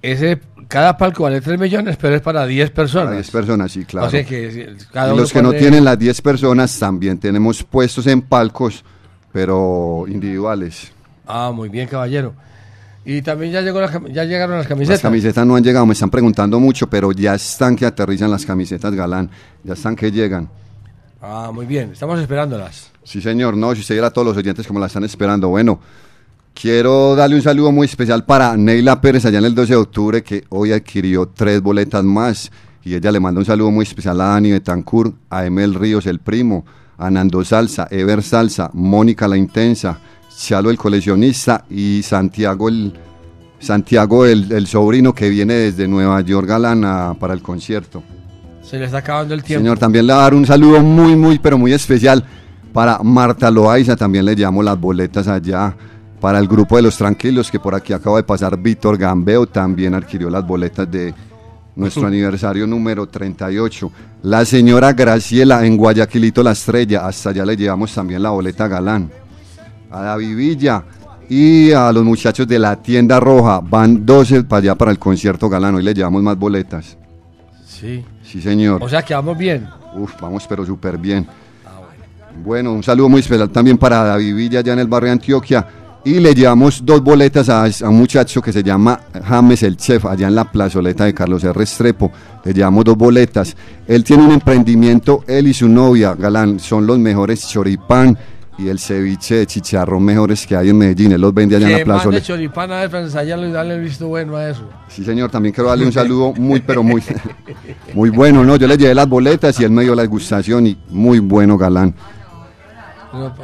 ese, cada palco vale 3 millones, pero es para 10 personas. Para 10 personas, sí, claro. O sea que cada y los que no pone- tienen las 10 personas también tenemos puestos en palcos, pero individuales. Ah, muy bien, caballero. Y también ya, llegó la ya llegaron las camisetas. Las camisetas no han llegado, me están preguntando mucho, pero ya están que aterrizan las camisetas galán, ya están que llegan. Ah, muy bien, estamos esperándolas. Sí, señor, no, si usted viera a todos los oyentes como la están esperando. Bueno, quiero darle un saludo muy especial para Neila Pérez allá en el 12 de octubre, que hoy adquirió tres boletas más. Y ella le manda un saludo muy especial a Dani Betancourt, a Emel Ríos, el primo, a Nando Salsa, Ever Salsa, Mónica la Intensa, Chalo el coleccionista y Santiago el, Santiago el, el sobrino que viene desde Nueva York Galán a- para el concierto. Se le está acabando el tiempo. Señor, también le va a dar un saludo muy, muy, pero muy especial para Marta Loaiza. También le llamo las boletas allá. Para el grupo de los tranquilos, que por aquí acaba de pasar Víctor Gambeo, también adquirió las boletas de nuestro aniversario número 38. La señora Graciela en Guayaquilito La Estrella, hasta allá le llevamos también la boleta Galán. A David Villa y a los muchachos de la tienda roja, van 12 para allá para el concierto Galán. Hoy le llevamos más boletas. Sí. Sí, señor. O sea que vamos bien. Uf, vamos, pero súper bien. Bueno, un saludo muy especial también para David Villa allá en el barrio de Antioquia. Y le llevamos dos boletas a, a un muchacho que se llama James el Chef, allá en la plazoleta de Carlos R. Estrepo. Le llevamos dos boletas. Él tiene un emprendimiento, él y su novia, Galán, son los mejores choripán y el ceviche de chicharrón mejores que hay en Medellín. Él los vende allá en la mande plazoleta. choripán a ver, para ensayarlo y darle el visto bueno a eso. Sí, señor, también quiero darle un saludo muy, pero muy, muy bueno, ¿no? Yo le llevé las boletas y él me dio la degustación y muy bueno, Galán. No,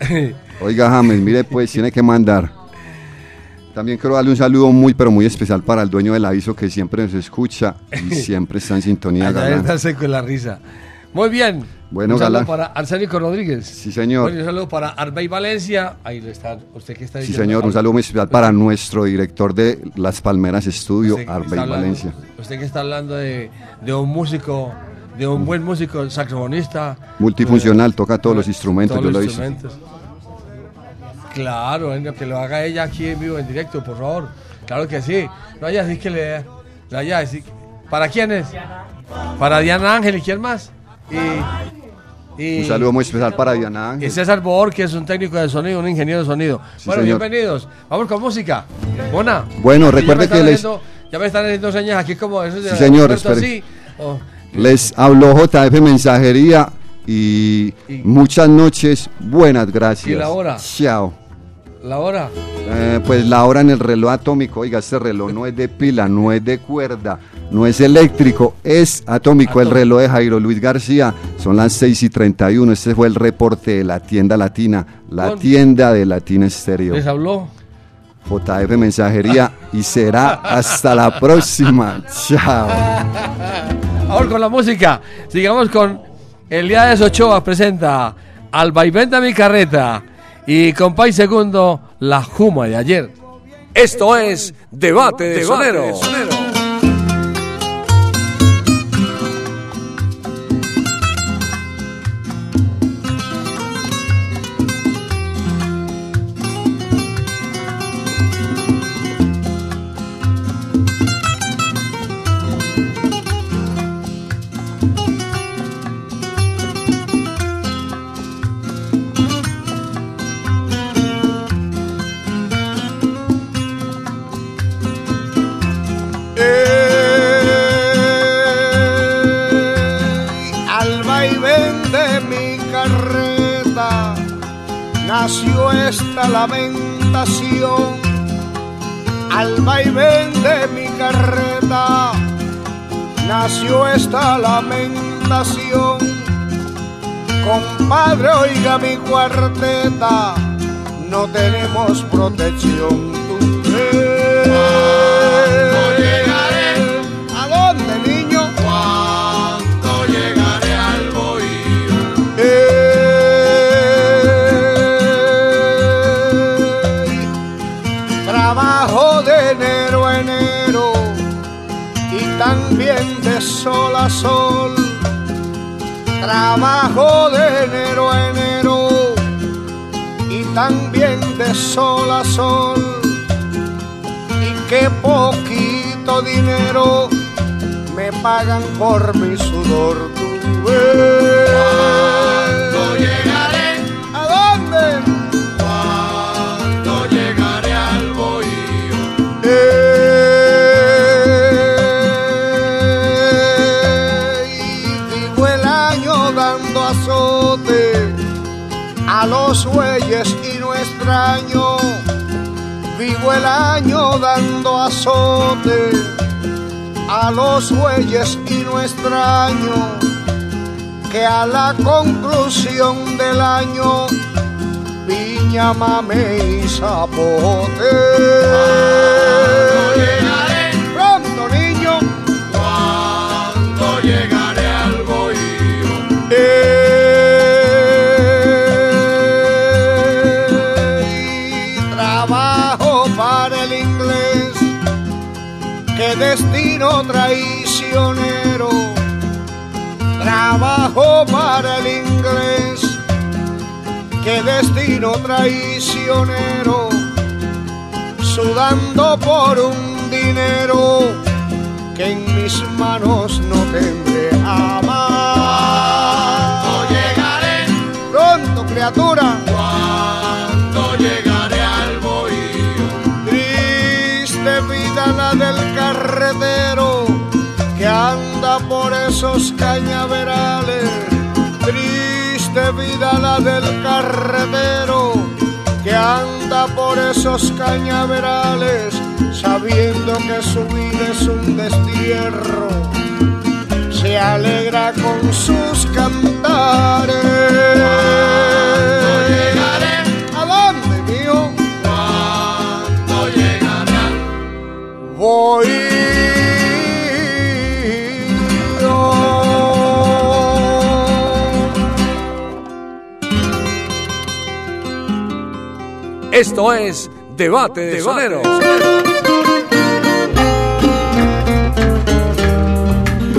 Oiga, James, mire, pues tiene que mandar. También quiero darle un saludo muy, pero muy especial para el dueño del aviso que siempre nos escucha y siempre está en sintonía. Galán. en la risa. Muy bien. Bueno, un saludo para Arsénico Rodríguez. Sí, señor. Bueno, un saludo para Arbey Valencia. Ahí está. ¿Usted qué está Sí, diciendo? señor, un saludo muy especial para nuestro director de Las Palmeras Estudio, Arbey hablando- Valencia. Usted que está hablando de, de un músico, de un buen músico, saxofonista. Multifuncional, toca todos los instrumentos, todos yo los instrumentos. Claro, venga, que lo haga ella aquí en vivo, en directo, por favor. Claro que sí. No haya así que le. No así. ¿Para quién es? Para Diana Ángel y quién más. Y. Un saludo muy especial para Diana Ángel. y César es un técnico de sonido, un ingeniero de sonido. Sí, bueno, señor. bienvenidos. Vamos con música. Mona. Bueno, recuerde que les- Ya me están haciendo señas aquí como eso Sí, señor, así, o- Les habló JF Mensajería y muchas noches, buenas gracias. ¿Y la hora? Chao. la hora. Eh, pues la hora en el reloj atómico, oiga, este reloj no es de pila, no es de cuerda, no es eléctrico, es atómico. El reloj de Jairo Luis García son las 6 y 31. Este fue el reporte de la tienda latina, la tienda de Latina Estéreo. Les habló. JF Mensajería y será hasta la próxima. Chao. Ahora con la música. Sigamos con Elías Ochoa presenta Al vaivén de mi carreta y con Pai Segundo La Juma de ayer. Esto es Debate de Debate Sonero. de Sonero. Nació esta lamentación. Al vaivén de mi carreta nació esta lamentación. Compadre, oiga mi cuarteta, no tenemos protección. Sol. Trabajo de enero a enero y también de sol a sol. Y qué poquito dinero me pagan por mi sudor. ¿Cuándo los bueyes y no extraño. Vivo el año dando azote a los bueyes y no extraño que a la conclusión del año piña, mame y zapote. Traicionero. Trabajo para el inglés. Qué destino traicionero. Sudando por un dinero que en mis manos no tendré amar. ¿Cuándo llegaré? Pronto, criatura. ¿Cuándo llegaré al bohío? Triste vida la del carretero anda por esos cañaverales. Triste vida la del carretero que anda por esos cañaverales sabiendo que su vida es un destierro. Se alegra con sus cantares. ¿A dónde, mío? ¿Cuándo llegaré? Esto es Debate de Soneros.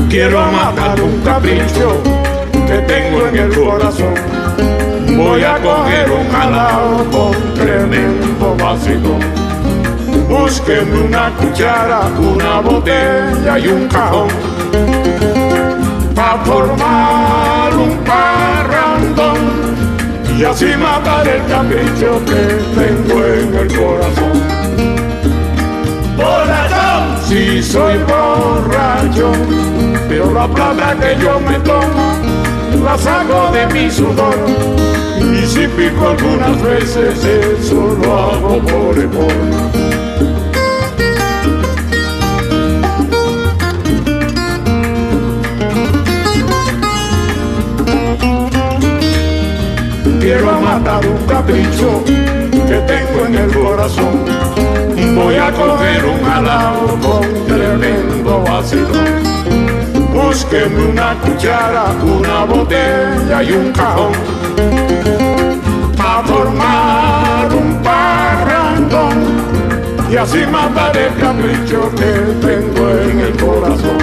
Quiero matar un capricho que tengo en el corazón. Voy a coger un jalao con tremendo vacío. Búsqueme una cuchara, una botella y un cajón. Pa' formar y así matar el capricho que tengo en el corazón. Borrachón, sí soy borracho, pero la plata que yo me tomo la saco de mi sudor. Y si pico algunas veces, eso lo hago por amor. Quiero matar un capricho que tengo en el corazón. Voy a coger un alao con tremendo ácido. Búsqueme una cuchara, una botella y un cajón. Pa' formar un parrandón. Y así matar el capricho que tengo en el corazón.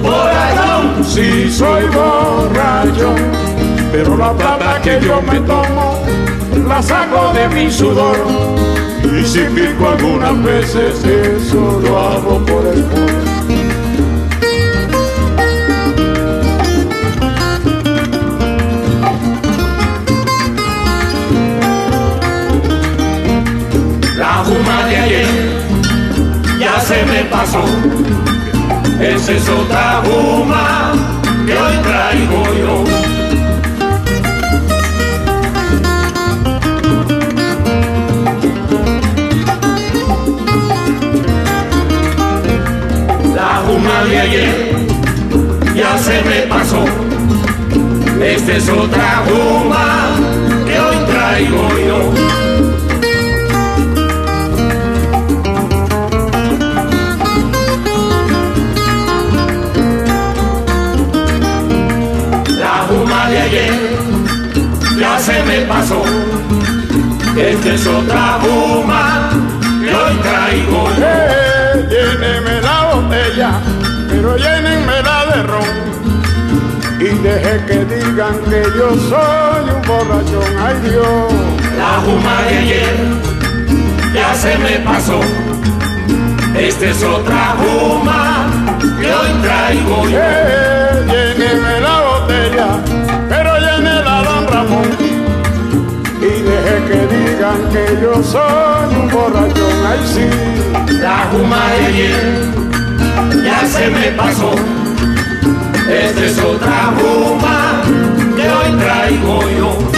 Borracho, sí soy borracho pero la plata que yo me tomo la saco de mi sudor y si pico algunas veces eso lo hago por el. La juma de ayer ya se me pasó, esa es otra juma que hoy traigo yo. De ayer ya se me pasó. Esta es otra Juma que hoy traigo yo. La Juma de ayer ya se me pasó. Esta es otra Juma que hoy traigo lléneme la botella, pero llénenmela de ron. Y deje que digan que yo soy un borrachón, ay Dios. La juma de ayer ya se me pasó. Esta es otra juma que hoy traigo yo. Eh, lléneme la botella, pero llénela don Ramón. Y deje que digan que yo soy un borrachón, ay sí. La juma de ayer ya se me pasó. Esta es otra juma que hoy traigo yo.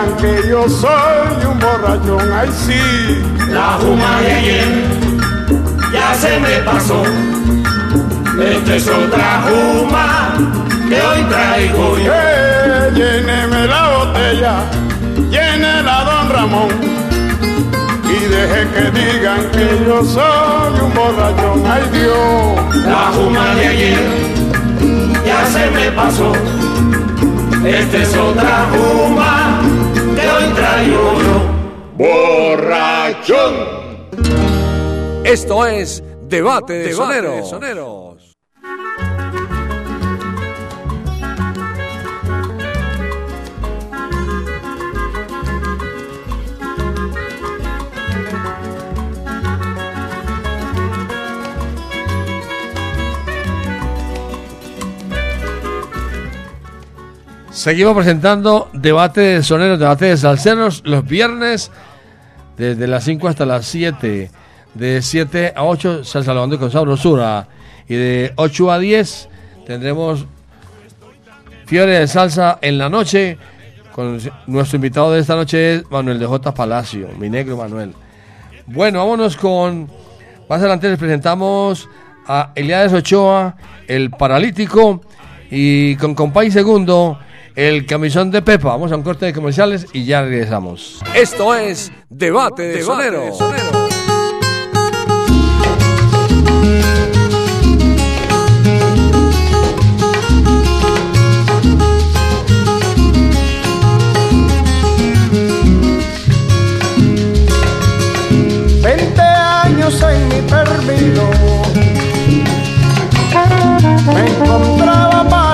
Digan que yo soy un borrachón, ay sí. La juma de ayer ya se me pasó. Esta es otra juma que hoy traigo yo. lléneme la botella, llénela don Ramón. Y deje que digan que yo soy un borrachón, ay Dios. La juma de ayer ya se me pasó. Esta es otra juma Borrachón. Esto es Debate de Soneros. Seguimos presentando debate de soneros, debate de salseros los viernes desde las 5 hasta las 7. De 7 a 8 salsa lavando con sabrosura. Y de 8 a 10 tendremos Fiebre de Salsa en la noche. Con nuestro invitado de esta noche es Manuel de J. Palacio, mi negro Manuel. Bueno, vámonos con. Más adelante les presentamos a Eliades Ochoa, el paralítico, y con Compay Segundo, el camisón de Pepa. Vamos a un corte de comerciales y ya regresamos. Esto es Debate de Sonero. Veinte años en mi término me encontraba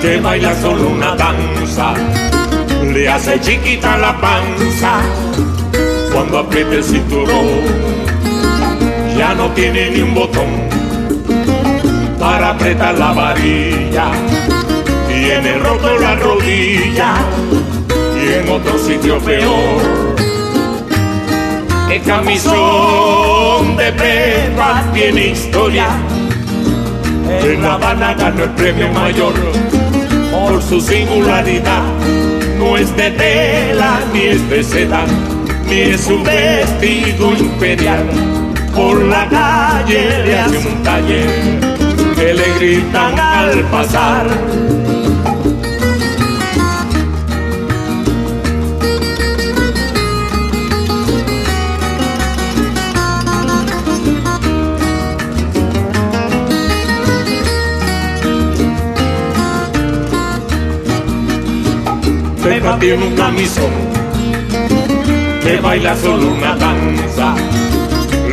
que baila solo una danza, le hace chiquita la panza cuando aprieta el cinturón. Ya no tiene ni un botón para apretar la varilla, tiene roto la rodilla y en otro sitio peor. El camisón de Pepa tiene historia en La Habana ganó el premio mayor por su singularidad. No es de tela ni es de seda, ni es un vestido imperial. Por la calle le hace un taller que le gritan al pasar. Tiene un camisón que baila solo una danza,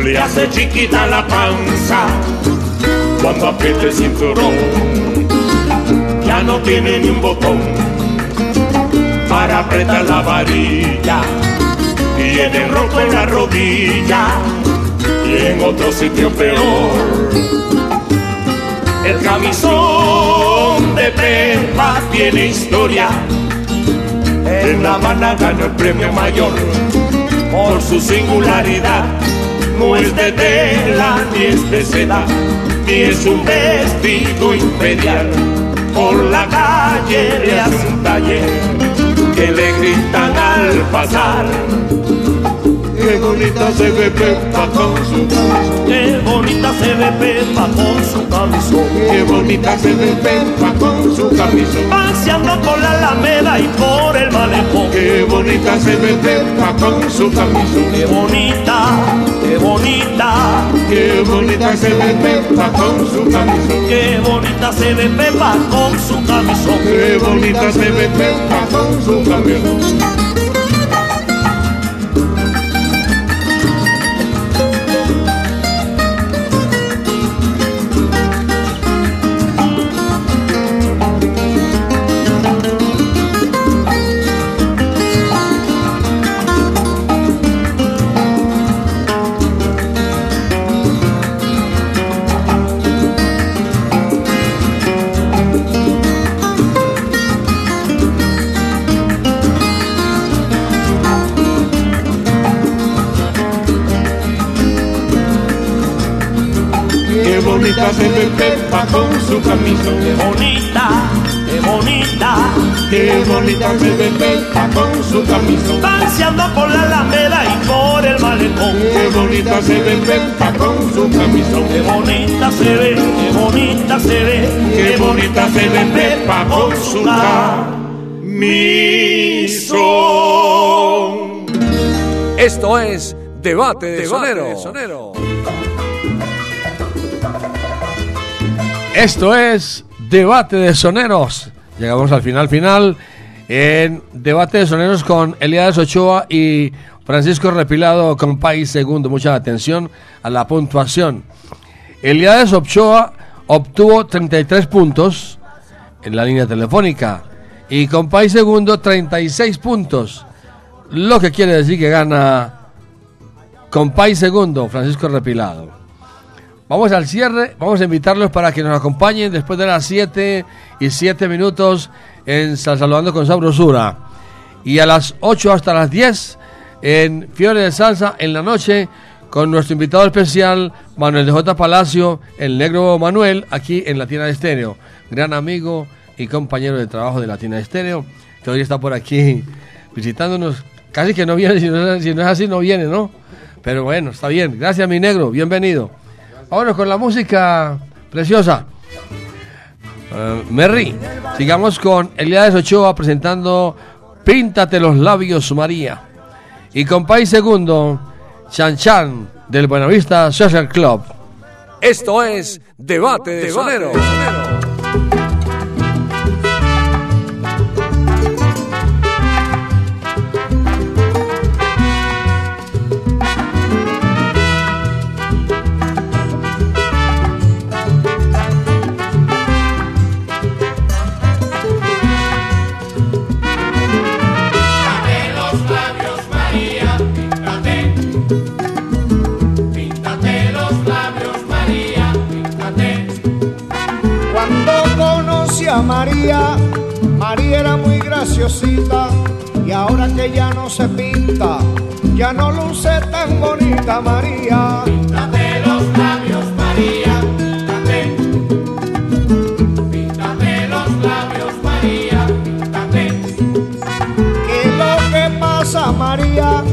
le hace chiquita la panza cuando aprieta el cinturón. Ya no tiene ni un botón para apretar la varilla, tiene roto en la rodilla y en otro sitio peor. El camisón de Pepa tiene historia en La Habana ganó el premio mayor por su singularidad. No es de tela ni es de seda, ni es un vestido imperial. Por la calle le hace un taller que le gritan al pasar. Qué bonita se ve Pepa con su camisón. Qué bonita se ve Pepa con su camisón. Qué bonita se ve Pepa con su camisón. Paseando por la alameda y por el malecón. Qué bonita se ve Pepa con su camisón. Qué bonita, qué bonita. Qué bonita se ve Pepa con su camisón. Qué bonita se ve Pepa con su camisón. Qué bonita se ve Pepa con su camisón. Ve Pepa con su camisón. Qué bonita, qué bonita. Qué bonita se ve Pepa con su camisón. Paseando por la alameda y por el malecón. Qué bonita se ve Pepa con su camisón. Qué bonita se ve, qué bonita se ve. Qué bonita se ve Pepa con su camisón. Esto es Debate de Sonero. Esto es Debate de Soneros. Llegamos al final final en Debate de Soneros con Elías Ochoa y Francisco Repilado con Segundo. Mucha atención a la puntuación. Elías Ochoa obtuvo 33 puntos en la línea telefónica y con País Segundo 36 puntos. Lo que quiere decir que gana con Segundo Francisco Repilado. Vamos al cierre, vamos a invitarlos para que nos acompañen después de las 7 y 7 minutos en Sal- Saludando con Sabrosura. Y a las 8 hasta las 10 en Fiore de Salsa en la noche con nuestro invitado especial Manuel de J. Palacio, el negro Manuel, aquí en Latina Estéreo. Gran amigo y compañero de trabajo de Latina Estéreo, que hoy está por aquí visitándonos. Casi que no viene, si no, si no es así, no viene, ¿no? Pero bueno, está bien. Gracias, mi negro. Bienvenido. Ahora con la música preciosa. Eh, Merry, sigamos con Elías Ochoa presentando Píntate los labios, María. Y con País Segundo, Chan Chan del Buenavista Social Club. Esto es Debate de Sonero. Píntate María. Píntate los labios, María, píntate. Píntate los labios, María, píntate. ¿Qué es lo que pasa María?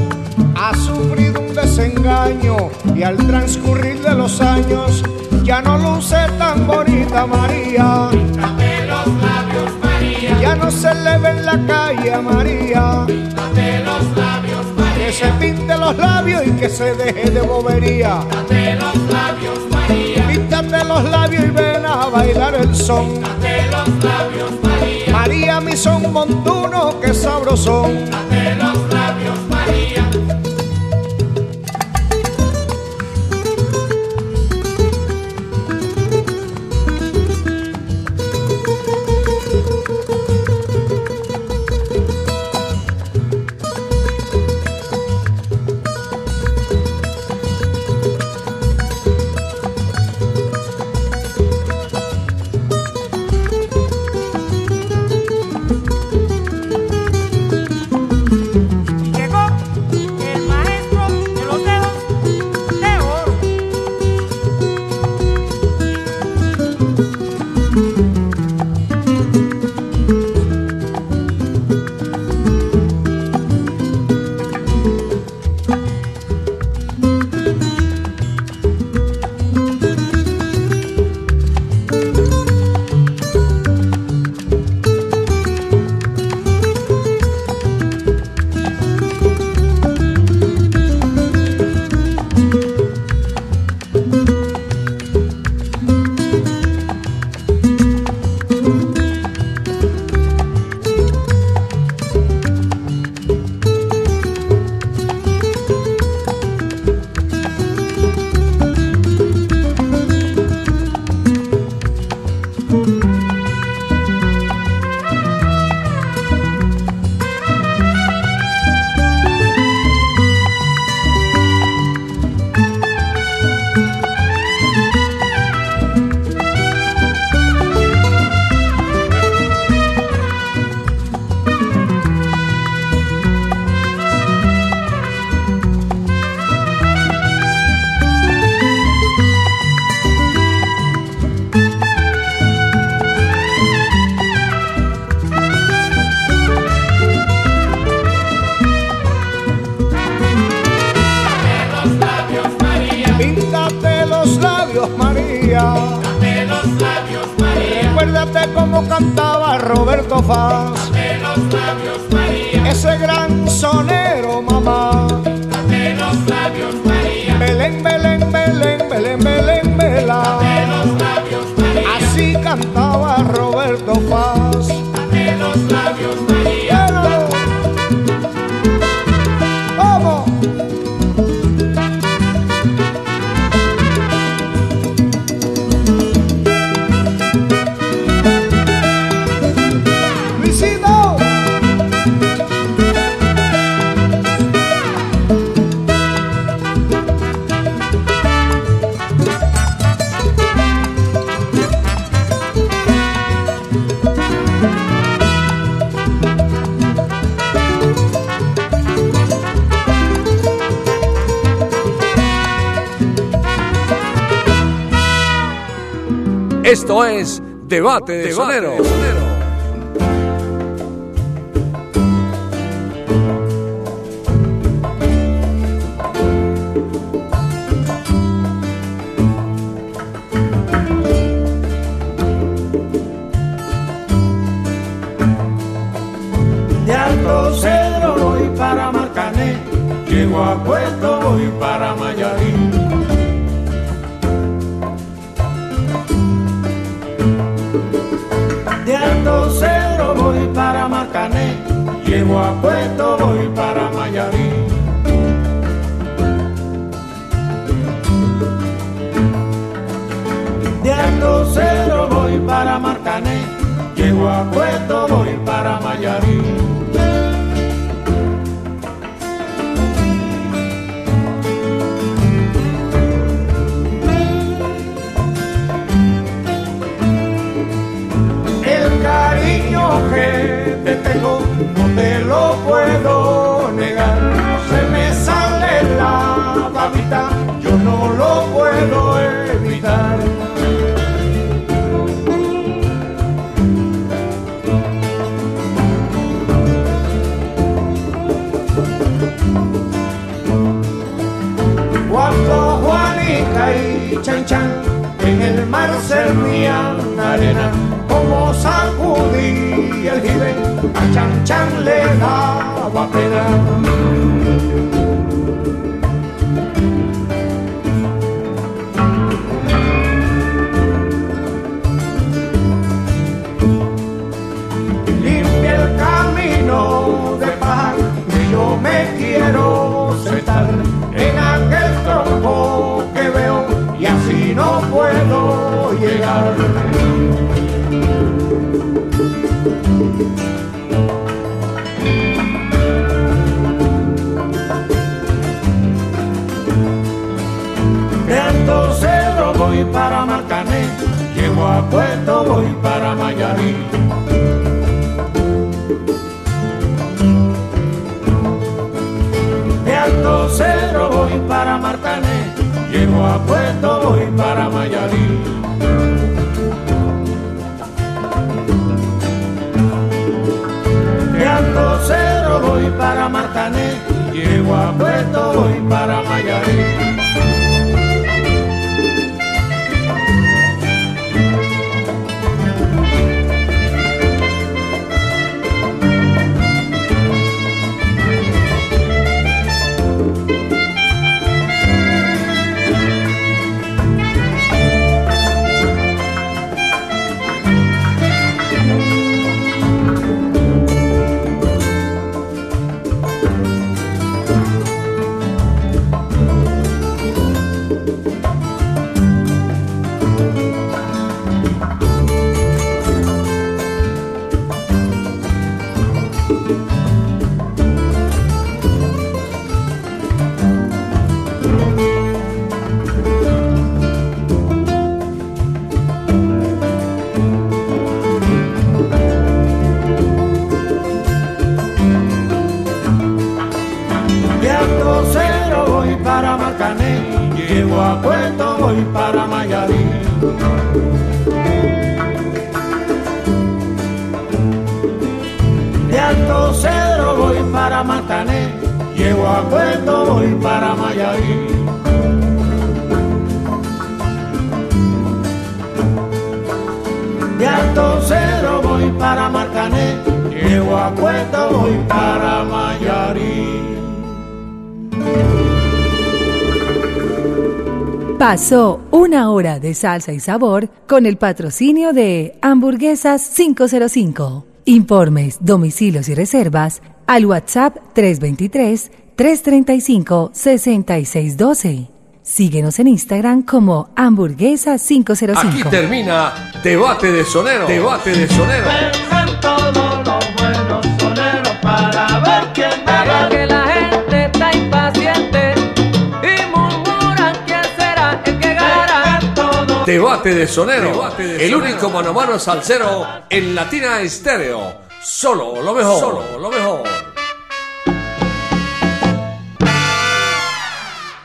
Ha sufrido un desengaño y al transcurrir de los años ya no luce tan bonita María. Píntate los labios, María. Ya no se le ve en la calle María. Se pinte los labios y que se deje de bobería. Píntate los labios, María. Píntate los labios y ven a bailar el son. Píntate los labios, María. María, mi son montuno, que sabrosón. Píntate los labios, Debate de Sonero. De Alto Cedro voy para Marcané, llego a Puerto, voy para Mayarí. De Alto Cedro voy para Marcané, llego a Puerto, voy para Mayarí. Alto Cedro voy para Marcané, llego a Puerto, voy para Mayarí. Pasó una hora de salsa y sabor con el patrocinio de Hamburguesas 505. Informes, domicilios y reservas al WhatsApp 323-335-6612. Síguenos en Instagram como Hamburguesas 505. Aquí termina Debate de Sonero. Debate de Sonero. Debate de Sonero. el único mano a mano salsero en Latina Estéreo. Solo lo mejor. Solo lo mejor.